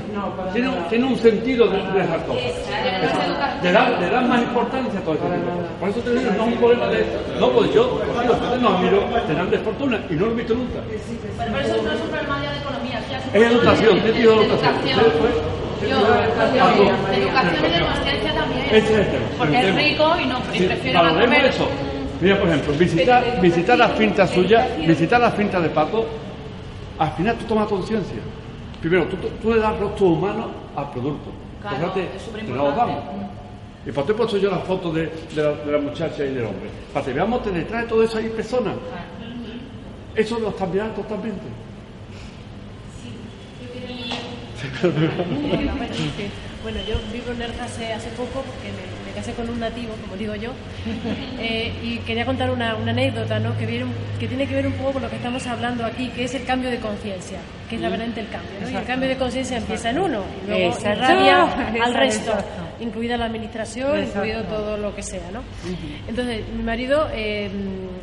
tiene, tiene un sentido de, de esas cosas. Le dan, le dan más importancia a todo esto. Por eso te digo, no es un problema de. No, pues yo, pues yo, ustedes no miro, te dan de fortuna y no lo he visto nunca. Pero eso no es un problema de economía. Es educación, ¿qué tipo de educación? Yo, de educación y de conciencia también. Porque es rico y no y prefiere comer. eso. Mira, por ejemplo, visitar, visitar las fintas suyas, visitar las fintas de Paco, al final tú tomas conciencia. Primero, tú, tú, le das rostro humano al producto. Claro, te, te lo damos. Y por te he puesto yo las fotos de, de, la, de, la, muchacha y del hombre. Para que veamos que detrás de todo eso hay personas. Eso lo cambiará totalmente. Bueno, yo vivo en Nerja hace, hace poco porque me, me, casé con un nativo, como digo yo, eh, y quería contar una, una anécdota ¿no? que, viene, que tiene que ver un poco con lo que estamos hablando aquí, que es el cambio de conciencia, que es la verdad el cambio. ¿no? Y el cambio de conciencia empieza en uno, y luego irradia al resto, incluida la administración, incluido todo lo que sea. ¿no? Entonces, mi marido, eh,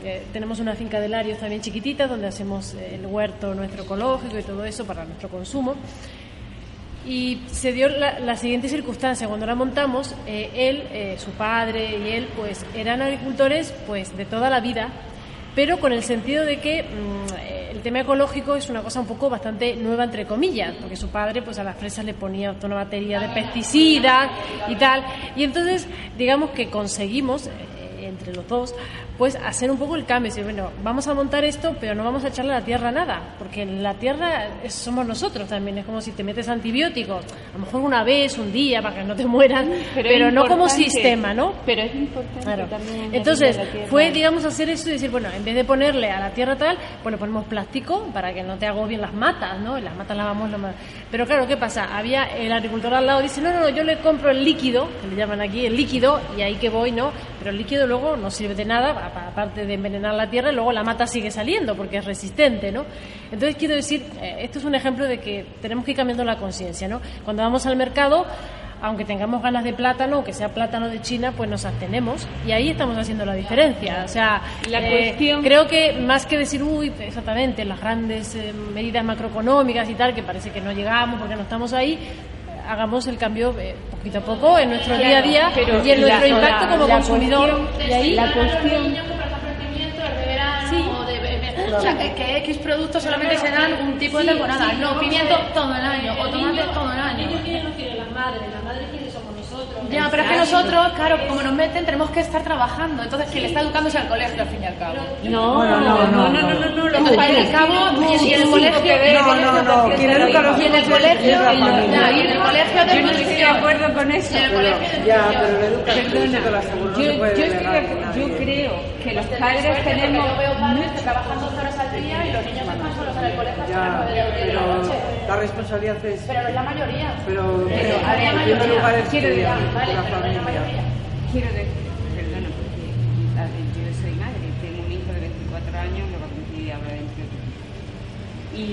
eh, tenemos una finca de Larios también chiquitita, donde hacemos el huerto nuestro ecológico y todo eso para nuestro consumo. Y se dio la, siguiente circunstancia, cuando la montamos, eh, él, eh, su padre y él, pues eran agricultores pues de toda la vida, pero con el sentido de que mmm, el tema ecológico es una cosa un poco bastante nueva entre comillas, porque su padre pues a las fresas le ponía una batería de pesticidas y tal, y entonces digamos que conseguimos eh, entre los dos pues hacer un poco el cambio, decir, bueno, vamos a montar esto, pero no vamos a echarle a la tierra nada, porque la tierra somos nosotros también, es como si te metes antibióticos, a lo mejor una vez, un día, para que no te mueran, pero, pero no como sistema, ¿no? Pero es importante claro. también. Entonces, fue, digamos, hacer eso y decir, bueno, en vez de ponerle a la tierra tal, bueno, ponemos plástico para que no te agobien las matas, ¿no? Y las matas las vamos... Pero claro, ¿qué pasa? Había el agricultor al lado, dice, no, no, no, yo le compro el líquido, que le llaman aquí el líquido, y ahí que voy, ¿no? Pero el líquido luego no sirve de nada, aparte de envenenar la tierra, y luego la mata sigue saliendo porque es resistente, ¿no? Entonces quiero decir, eh, esto es un ejemplo de que tenemos que ir cambiando la conciencia, ¿no? Cuando vamos al mercado, aunque tengamos ganas de plátano, que sea plátano de China, pues nos abstenemos y ahí estamos haciendo la diferencia. O sea, la eh, cuestión... creo que más que decir, uy, exactamente, las grandes eh, medidas macroeconómicas y tal, que parece que no llegamos porque no estamos ahí, hagamos el cambio eh, poquito a poco en nuestro claro, día a día pero y en nuestro la, impacto la, como la consumidor. Cuestión, y ahí la cuestión sí. o de, de, o sea, que, que, X productos solamente se dan un tipo de temporada, no pimiento todo el año o tomate todo el año. Ellos quieren, quieren las madres, las madres. Ya, pero es que nosotros, claro, como nos meten, tenemos que estar trabajando. Entonces, quien está educando es el colegio, al fin y al cabo. No, no, no, no, no, no. no al el cabo, y en el colegio... No, no, no, quien educa los en el colegio... Y en el colegio de Yo no estoy de acuerdo con eso. Ya, pero la educación Yo creo que los padres tenemos... Yo trabajando 12 horas al día y los niños están solos en el colegio hasta las la responsabilidad es... Pero es la mayoría. Pero, pero, a ver, quiero decir, vale, la. Quiero decir, perdona, porque yo soy madre, tengo un hijo de 24 años, lo va a cumplir ahora 28. Y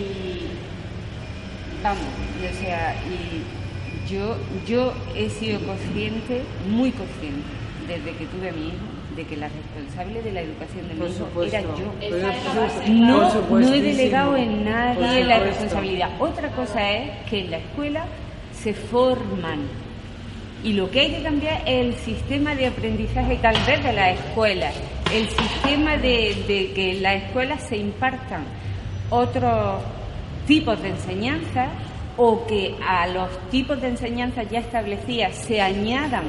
vamos, o sea, y yo, yo he sido consciente, muy consciente, desde que tuve a mi hijo, de que la responsable de la educación de mi hijo era yo. No, no he delegado en nadie la responsabilidad. Otra cosa es que en la escuela se forman y lo que hay que cambiar es el sistema de aprendizaje tal vez de la escuela, el sistema de, que en la escuela se impartan otros tipos de enseñanza o que a los tipos de enseñanza ya establecidas se añadan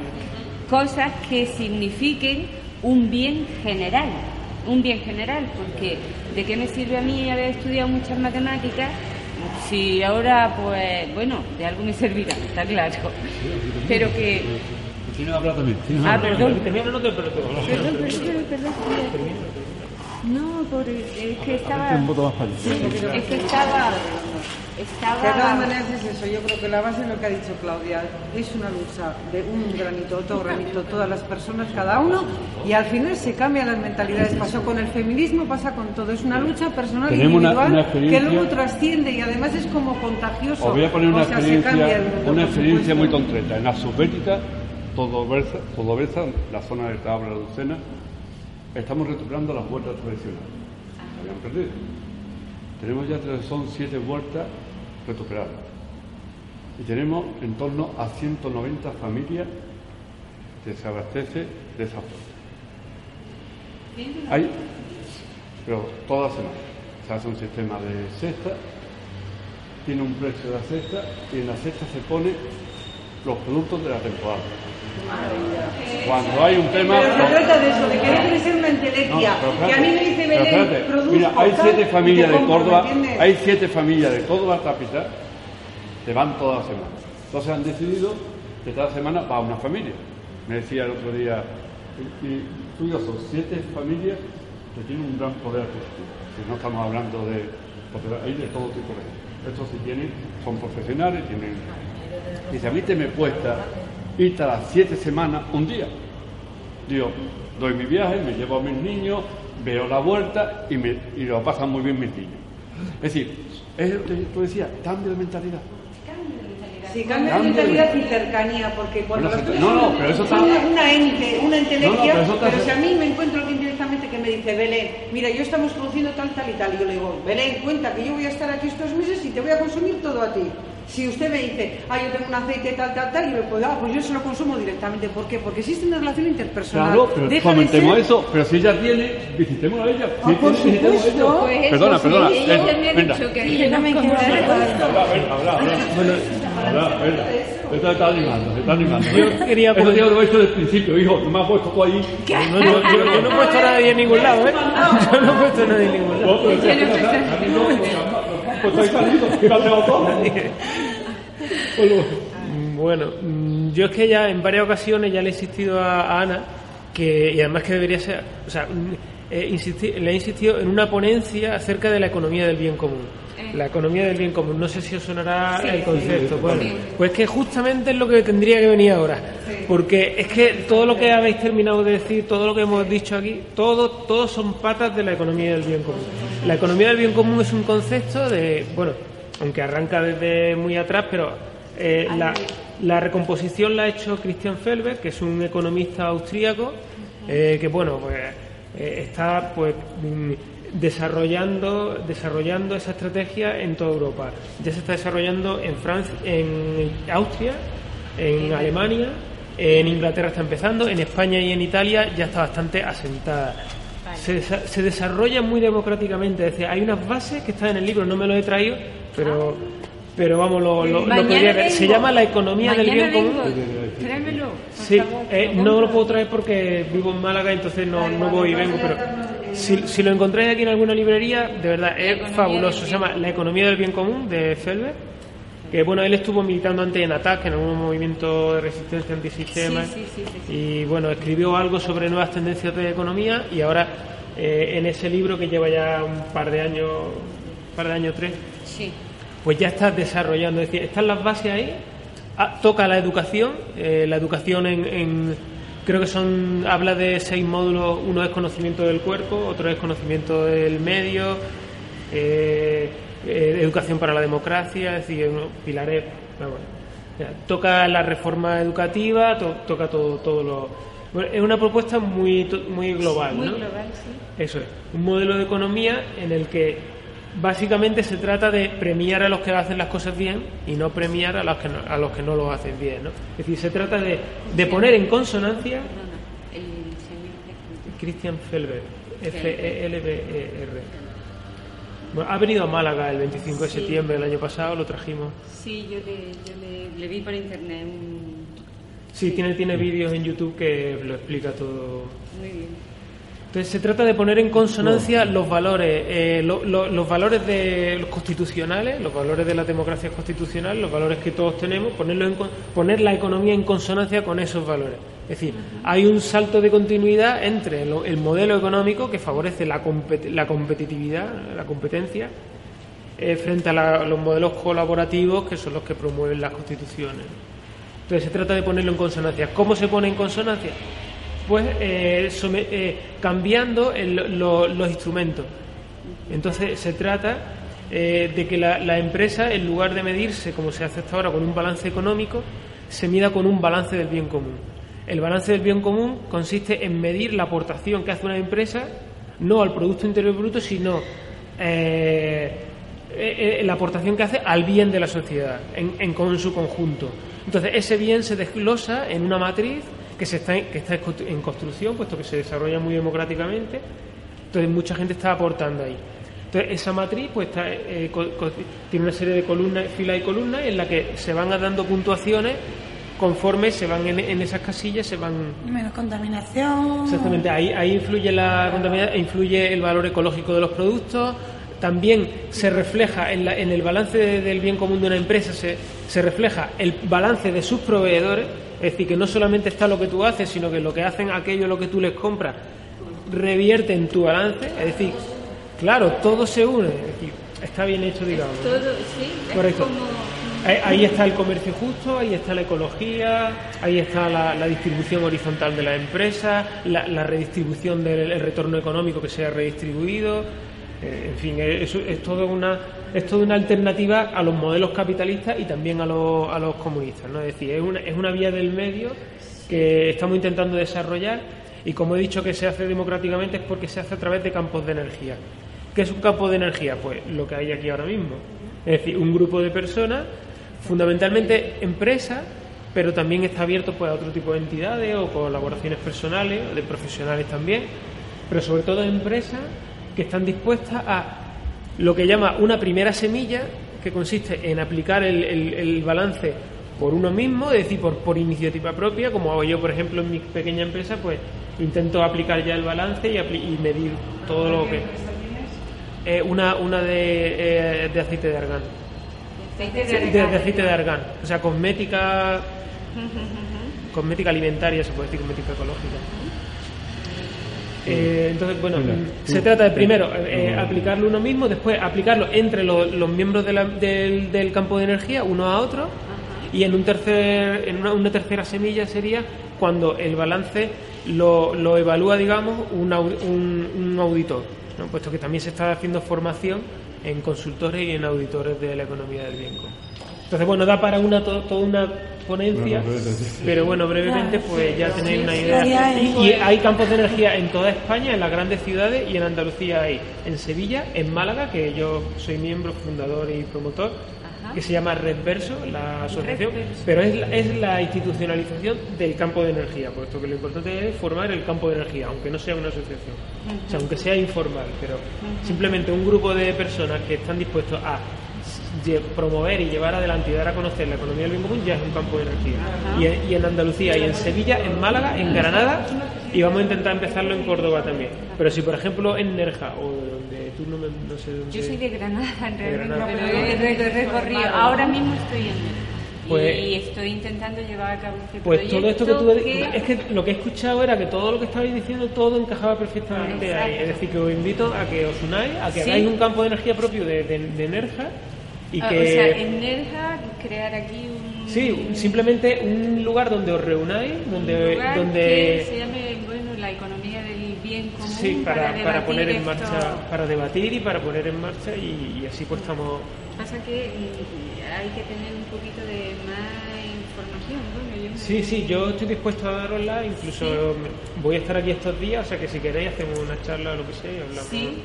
cosas que signifiquen un bien general, un bien general, porque ¿de qué me sirve a mí haber estudiado muchas matemáticas si ahora, pues, bueno, de algo me servirá, está claro. Pero que... Tiene hablar también. Ah, perdón. no te Perdón, perdón, perdón. No, porque es que estaba... Es que estaba... Estaba... De todas maneras es eso, yo creo que la base de lo que ha dicho Claudia es una lucha de un granito, otro granito, todas las personas, cada uno, y al final se cambian las mentalidades. Pasó con el feminismo, pasa con todo. Es una lucha personal individual que luego trasciende y además es como contagioso. Os voy a poner una experiencia, una experiencia muy concreta. En la subbética, todo Versa, la zona de Tabla, Lucena, estamos recuperando las vueltas tradicionales. habían perdido. Tenemos ya son siete vueltas recuperadas. Y tenemos en torno a 190 familias que se abastece de esa fuente. Hay, pero todas semanas se hace un sistema de cesta, tiene un precio de la cesta y en la cesta se pone los productos de la temporada. Cuando hay un tema. Pero se trata de eso, de que no quiere ser una entelequia. que a mí me dice Belén, Mira, hay siete familias de Córdoba, hay siete familias de Córdoba capital que van todas las semanas. Entonces han decidido que cada semana va una familia. Me decía el otro día, y, son siete familias que tienen un gran poder adquisitivo. Si no estamos hablando de. Porque hay de todo tipo de gente. Estos sí tienen, son profesionales, tienen. Y si a mí te me cuesta irte a las siete semanas un día. Digo, doy mi viaje, me llevo a mis niños, veo la vuelta y, me, y lo pasan muy bien mis niños. Es decir, es lo que tú decías, cambio de mentalidad. Sí, cambio de mentalidad y cercanía, porque cuando bueno, no, no, pero eso está... una ente, una entelequia, pero, si a mí me encuentro alguien directamente que me dice, Belén, mira, yo estamos produciendo tal, tal y tal, y yo le digo, Belén, cuenta que yo voy a estar aquí estos meses y te voy a consumir todo a ti. Si usted me dice, ah, yo tengo un aceite tal, tal, tal, y yo puedo, ah, pues yo se lo consumo directamente. ¿Por qué? Porque existe una relación interpersonal. Claro, pero comentemos eso. Pero si ella tiene, visitémosla a ella. Ah, por supuesto. Pues perdona, perdona. Ella eh, me ha dicho que no me quiero habla, habla. Se está animando, está animando. Yo quería poner... Eso lo he hecho desde el principio, hijo. No me has puesto tú ahí. No, no, yo, yo, no he puesto a nadie en ningún lado, ¿eh? Yo no he puesto a nadie en ningún lado. Pues salido. Bueno, mm, yo es que ya en varias ocasiones ya le he insistido a, Ana que, y además que debería ser, o sea, mm, eh, le he insistido en una ponencia acerca de la economía del bien común. Eh. La economía del bien común, no sé si os sonará el concepto. bueno, pues que justamente es lo que tendría que venir ahora. Porque es que todo lo que habéis terminado de decir, todo lo que hemos dicho aquí, todo, todos son patas de la economía del bien común. La economía del bien común es un concepto de, bueno, aunque arranca desde muy atrás, pero eh, la, recomposición la ha hecho Christian Felber, que es un economista austríaco, eh, que bueno, pues eh, está pues mm, desarrollando desarrollando esa estrategia en toda Europa. Ya se está desarrollando en Francia, en Austria, en Alemania, en Inglaterra está empezando, en España y en Italia ya está bastante asentada. Se, se, desarrolla muy democráticamente, es decir, hay unas bases que están en el libro, no me lo he traído, pero pero vamos, lo, lo, podría Se llama la economía del bien común. Tráemelo. Sí, eh, no lo puedo traer porque vivo en Málaga, entonces no, no voy y vengo, pero si, si, lo encontráis aquí en alguna librería, de verdad, es fabuloso. Se llama La economía del bien común de Felber. Que bueno, él estuvo militando antes en ATAC, en algún movimiento de resistencia antisistema. Sí, sí, sí, y bueno, escribió algo sobre nuevas tendencias de economía y ahora eh, en ese libro que lleva ya un par de años, un par de años, tres, sí pues ya está desarrollando. Es decir, están las bases ahí, ah, toca la educación, eh, la educación en, creo que son, habla de seis módulos, uno es conocimiento del cuerpo, otro es conocimiento del medio, eh, eh, educación para la democracia, es decir, pilares, toca la reforma educativa, toca todo, todo lo... es una propuesta muy, muy global, muy ¿no? global, sí. Eso es, un modelo de economía en el que básicamente se trata de premiar a los que hacen las cosas bien y no premiar a los que no, a los que no lo hacen bien. ¿no? Es decir, se trata de, de poner en consonancia. Christian Felber, F-E-L-B-E-R. Bueno, ha venido a Málaga el 25 de septiembre del año pasado, lo trajimos. Sí, yo le, yo le, vi por internet. Sí, tiene, tiene vídeos en YouTube que lo explica todo. Muy bien. Entonces se trata de poner en consonancia los valores, eh, los valores de los constitucionales, los valores de la democracia constitucional, los valores que todos tenemos, ponerlo en, poner la economía en consonancia con esos valores. Es decir, hay un salto de continuidad entre el, modelo económico que favorece la, la competitividad, la competencia, eh, frente a los modelos colaborativos que son los que promueven las constituciones. Entonces se trata de ponerlo en consonancia. ¿Cómo se pone en consonancia? pues eh, eh, cambiando los instrumentos. Entonces se trata de que la, empresa, en lugar de medirse, como se hace hasta ahora, con un balance económico, se mida con un balance del bien común. El balance del bien común consiste en medir la aportación que hace una empresa, no al Producto Interior Bruto, sino la aportación que hace al bien de la sociedad, en, en su conjunto. Entonces, ese bien se desglosa en una matriz que, se está, que está en construcción, puesto que se desarrolla muy democráticamente. Entonces, mucha gente está aportando ahí. Entonces, esa matriz pues está, eh, tiene una serie de columnas, filas y columnas en la que se van dando puntuaciones conforme se van en, esas casillas, se van... Menos contaminación. Exactamente, ahí, ahí influye la contaminación, influye el valor ecológico de los productos, también se refleja en, en el balance del bien común de una empresa, se, se refleja el balance de sus proveedores, es decir, que no solamente está lo que tú haces, sino que lo que hacen aquello lo que tú les compras revierte en tu balance. Es decir, claro, todo se une. Es decir, está bien hecho, digamos. Todo, sí, Correcto. Ahí está el comercio justo, ahí está la ecología, ahí está la, distribución horizontal de la empresa, la, la redistribución del retorno económico que sea redistribuido. Eh, en fin, es, es, todo una, es toda una alternativa a los modelos capitalistas y también a los, a los comunistas. ¿no? Es decir, es una, es una vía del medio que estamos intentando desarrollar y como he dicho que se hace democráticamente es porque se hace a través de campos de energía. ¿Qué es un campo de energía? Pues lo que hay aquí ahora mismo. Es decir, un grupo de personas, fundamentalmente empresas, pero también está abierto pues, a otro tipo de entidades o colaboraciones personales, de profesionales también, pero sobre todo empresas que están dispuestas a lo que llama una primera semilla, que consiste en aplicar el, balance por uno mismo, es decir, por, por iniciativa propia, como hago yo, por ejemplo, en mi pequeña empresa, pues intento aplicar ya el balance y, medir todo lo que... Eh, una una de, eh, de aceite de argán. De, aceite de argán. O sea, cosmética... cosmética alimentaria, se puede decir, cosmética ecológica. Eh, entonces, bueno, se trata de primero eh, aplicarlo uno mismo, después aplicarlo entre los, miembros del, campo de energía, uno a otro, y en, un tercer, en una, tercera semilla sería cuando el balance lo, evalúa, digamos, un, un, auditor, puesto que también se está haciendo formación en consultores y en auditores de la economía del bien Entonces, bueno, da para una toda una ponencia, pero bueno, brevemente pues ya tenéis una idea. Y, hay campos de energía en toda España, en las grandes ciudades y en Andalucía hay, en Sevilla, en Málaga, que yo soy miembro, fundador y promotor, que se llama Redverso, la asociación, pero es, es la institucionalización del campo de energía, puesto que lo importante es formar el campo de energía, aunque no sea una asociación, o sea, aunque sea informal, pero simplemente un grupo de personas que están dispuestos a promover y llevar adelante y dar a conocer la economía del bien común ya es un campo de energía. Y, en Andalucía, y en Sevilla, en Málaga, en Granada, y vamos a intentar empezarlo en Córdoba también. Pero si, por ejemplo, en Nerja, o donde tú no, no sé dónde... Yo soy de Granada, en realidad, pero he recorrido. Ahora mismo estoy en pues, y estoy intentando llevar a cabo este pues todo esto que tú es que lo que he escuchado era que todo lo que estabais diciendo todo encajaba perfectamente ahí es decir que os invito a que os unáis a que hagáis un campo de energía propio de, de, de Nerja y ah, que... O sea, en Nerja crear aquí un... Sí, simplemente un lugar donde os reunáis, donde... Un donde... Que se llame, bueno, la economía del bien común. Sí, para, para, poner en marcha, para debatir y para poner en marcha y, así pues estamos... Pasa que hay que tener un poquito de más información, bueno, yo Sí, sí, yo estoy dispuesto a darosla, incluso voy a estar aquí estos días, o sea que si queréis hacemos una charla o lo que sea y hablamos. Sí.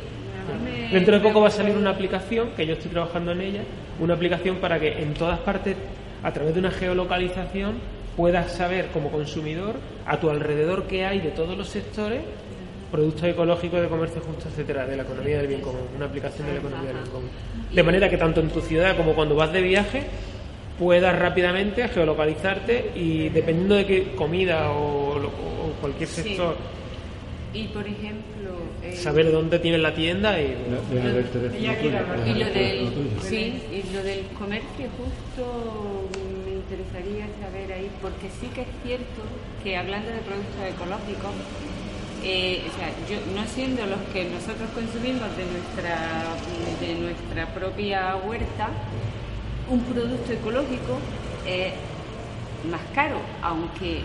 Dentro de poco va a salir una aplicación, que yo estoy trabajando en ella, una aplicación para que en todas partes, a través de una geolocalización, puedas saber como consumidor a tu alrededor qué hay de todos los sectores, productos ecológicos, de comercio justo, etcétera, de la economía del bien común, una aplicación de la economía del bien común. De manera que tanto en tu ciudad como cuando vas de viaje puedas rápidamente geolocalizarte y dependiendo de qué comida o, cualquier sector Y por ejemplo. Eh, Saber dónde tiene la tienda y. y lo del, sí, y lo del comercio, justo me interesaría saber ahí, porque sí que es cierto que hablando de productos ecológicos, eh, o sea, yo, no siendo los que nosotros consumimos de nuestra, de nuestra propia huerta, un producto ecológico es más caro, aunque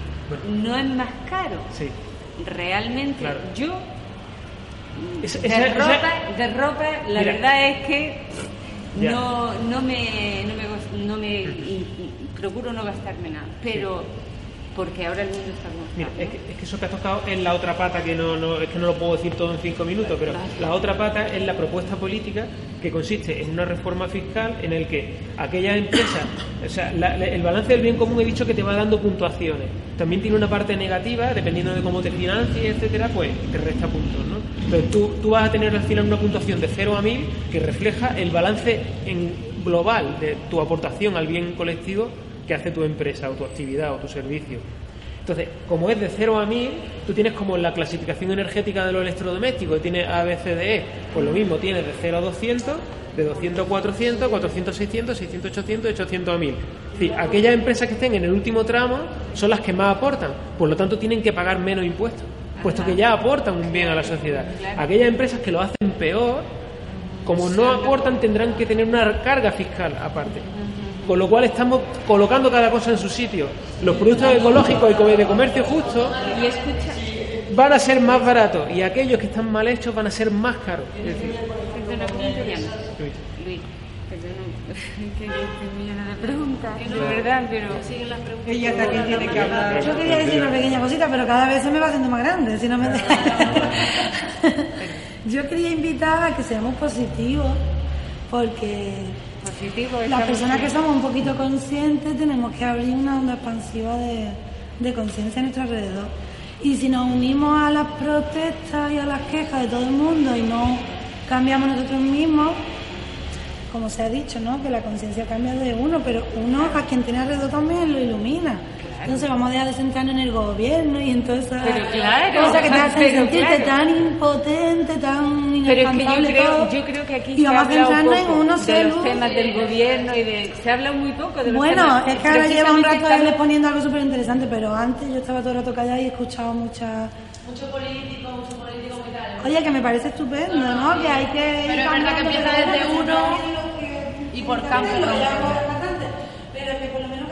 no es más caro. Sí realmente yo de, ropa, de ropa la verdad es que no, no me, no me, no me procuro no gastarme nada pero porque ahora el mundo está Mira, es, que, es que, eso que has tocado es la otra pata que no, no, es que no lo puedo decir todo en cinco minutos, pero la otra pata es la propuesta política que consiste en una reforma fiscal en el que aquella empresa, o sea, el balance del bien común he dicho que te va dando puntuaciones. También tiene una parte negativa, dependiendo de cómo te financies, etcétera, pues te resta puntos, ¿no? Pero tú, tú vas a tener al final una puntuación de 0 a 1000 que refleja el balance en global de tu aportación al bien colectivo que hace tu empresa o tu actividad o tu servicio. Entonces, como es de 0 a 1000, tú tienes como la clasificación energética de los electrodomésticos, tiene A, B, C, D, E, pues lo mismo, tienes de 0 a 200, de 200 a 400, 400 a 600, 600 a 800, 800 a 1000. Es decir, aquellas empresas que estén en el último tramo son las que más aportan, por lo tanto tienen que pagar menos impuestos, puesto que ya aportan un bien a la sociedad. Aquellas empresas que lo hacen peor, como no aportan, tendrán que tener una carga fiscal aparte con lo cual estamos colocando cada cosa en su sitio. Los productos ecológicos y de comercio justo van a ser más baratos y aquellos que están mal hechos van a ser más caros. Es decir, perdona. Luis. Luis, perdona, que termina la pregunta, de verdad, pero ella también tiene que hablar. Yo quería decir una pequeña cosita, pero cada vez se me va haciendo más grande, si no me Yo quería invitar a que seamos positivos, porque las personas que somos un poquito conscientes tenemos que abrir una onda expansiva de, de conciencia a nuestro alrededor. Y si nos unimos a las protestas y a las quejas de todo el mundo y no cambiamos nosotros mismos, como se ha dicho, ¿no? Que la conciencia cambia de uno, pero uno a quien tiene alrededor también lo ilumina. Entonces vamos a dejar de centrarnos en el gobierno y entonces pero claro, cosas que te hacen sentirte tan impotente, tan inalcanzable pero yo creo, que aquí y vamos a centrarnos en uno de los temas del gobierno y de se habla muy poco de los bueno es que ahora lleva un rato él poniendo algo súper interesante pero antes yo estaba todo el rato callada y he escuchado muchas mucho político mucho político muy tal. Oye que me parece estupendo no que hay que pero es verdad que empieza desde uno y por campo pero que por lo menos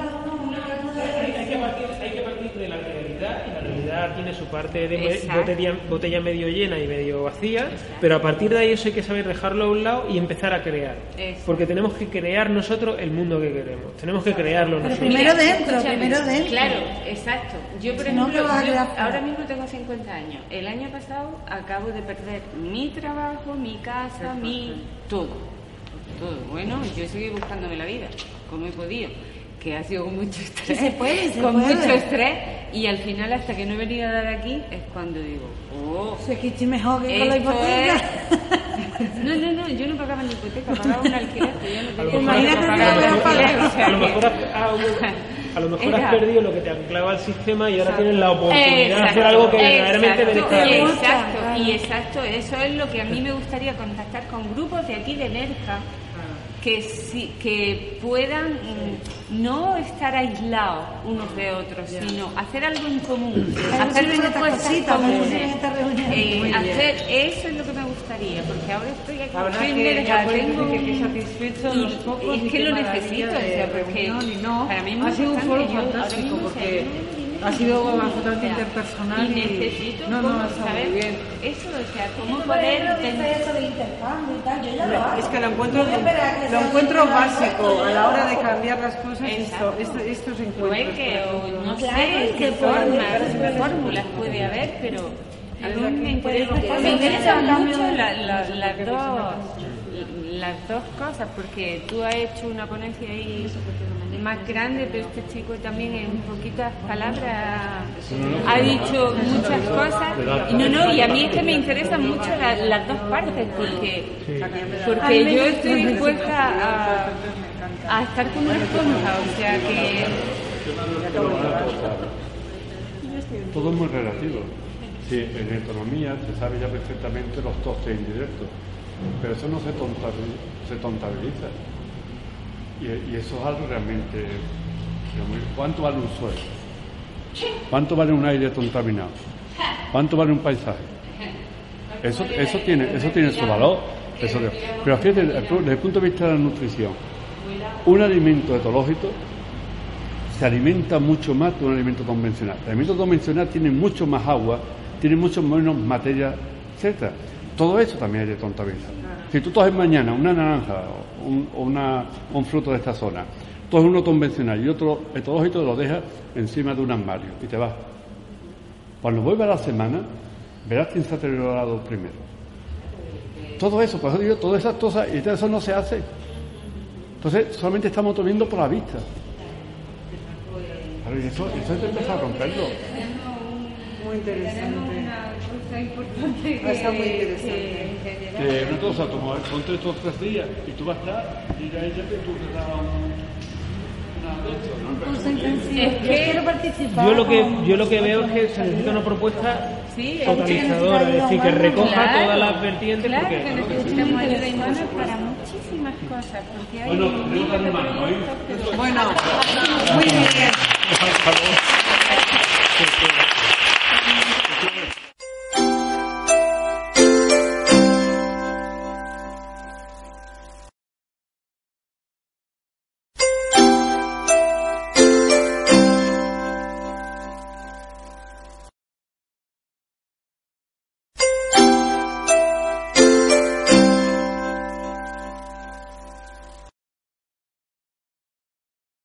tiene su parte de botella, medio llena y medio vacía, pero a partir de ahí eso hay que saber dejarlo a un lado y empezar a crear. Porque tenemos que crear nosotros el mundo que queremos. Tenemos que crearlo nosotros. Primero dentro, primero dentro. Claro, exacto. Yo, por ejemplo, ahora mismo tengo 50 años. El año pasado acabo de perder mi trabajo, mi casa, mi todo. Todo. Bueno, yo seguí buscándome la vida, como he podido que ha sido con mucho estrés. Se puede, con mucho estrés. Y al final, hasta que no he venido a dar aquí, es cuando digo, oh. sé que estoy mejor que con la hipoteca. No, no, no, yo no pagaba ni hipoteca, pagaba un alquiler, yo no tenía que pagar A lo mejor, a lo mejor has perdido lo que te anclaba al sistema y ahora tienes la oportunidad de hacer algo que verdaderamente merece Exacto, y exacto, eso es lo que a mí me gustaría contactar con grupos de aquí de Nerja que, si, que puedan mm, no estar aislados unos de otros, sino hacer algo en común, hacer propuestas comunes, eh, hacer eso es lo que me gustaría, porque ahora estoy aquí, estoy que, ya tengo que, satisfecho los pocos y es que lo necesito, o sea, porque no, para mí ha sido un foro fantástico porque ha sido absolutamente interpersonal y, necesito no, no, está muy bien. Eso, o sea, cómo poder eso de intercambio y tal, yo ya lo hago. Es que lo encuentro, lo encuentro básico a la hora de cambiar las cosas, esto, esto, estos encuentros. Que, o no sé qué formas, qué fórmulas puede haber, pero a mí me interesa, me interesa mucho las dos las dos cosas, porque tú has hecho una ponencia ahí más grande, pero este chico también en poquitas palabras ha dicho muchas cosas. Y no, no, y a mí es que me interesan mucho las dos partes, porque, porque yo estoy dispuesta a, a estar como una esponja, o sea que... Todo es muy relativo. Sí, en economía se sabe ya perfectamente los costes indirectos, pero eso no se, tontabiliza. Y, eso es algo realmente... ¿Cuánto vale un suelo? ¿Cuánto vale un aire contaminado? ¿Cuánto vale un paisaje? Eso, eso, tiene, eso tiene su valor. Eso pero fíjate, desde el punto de vista de la nutrición, un alimento etológico se alimenta mucho más que un alimento convencional. El alimento convencional tiene mucho más agua, tiene mucho menos materia, etc. Todo eso también hay de contabilizar. Si tú coges mañana una naranja o una, un fruto de esta zona, es uno convencional y otro etológico, lo dejas encima de un armario y te vas. Cuando vuelva a la semana, verás quién se ha deteriorado primero. Todo eso, por eso digo, todas esas cosas, y eso no se hace. Entonces, solamente estamos teniendo por la vista. Pero eso, eso empezar a romperlo. Muy interesante. Una cosa importante que, Está muy interesante. Que, una cosa, como ponte estos tres días y tú vas a estar y ya ella que tú te das un... Es que quiero participar. Yo lo que, yo lo que veo es que se necesita una propuesta sí, totalizadora, es decir, que recoja claro, todas las vertientes. Claro, porque, que necesitamos ayuda idónea para muchísimas cosas. Porque hay bueno, bueno, muy bien.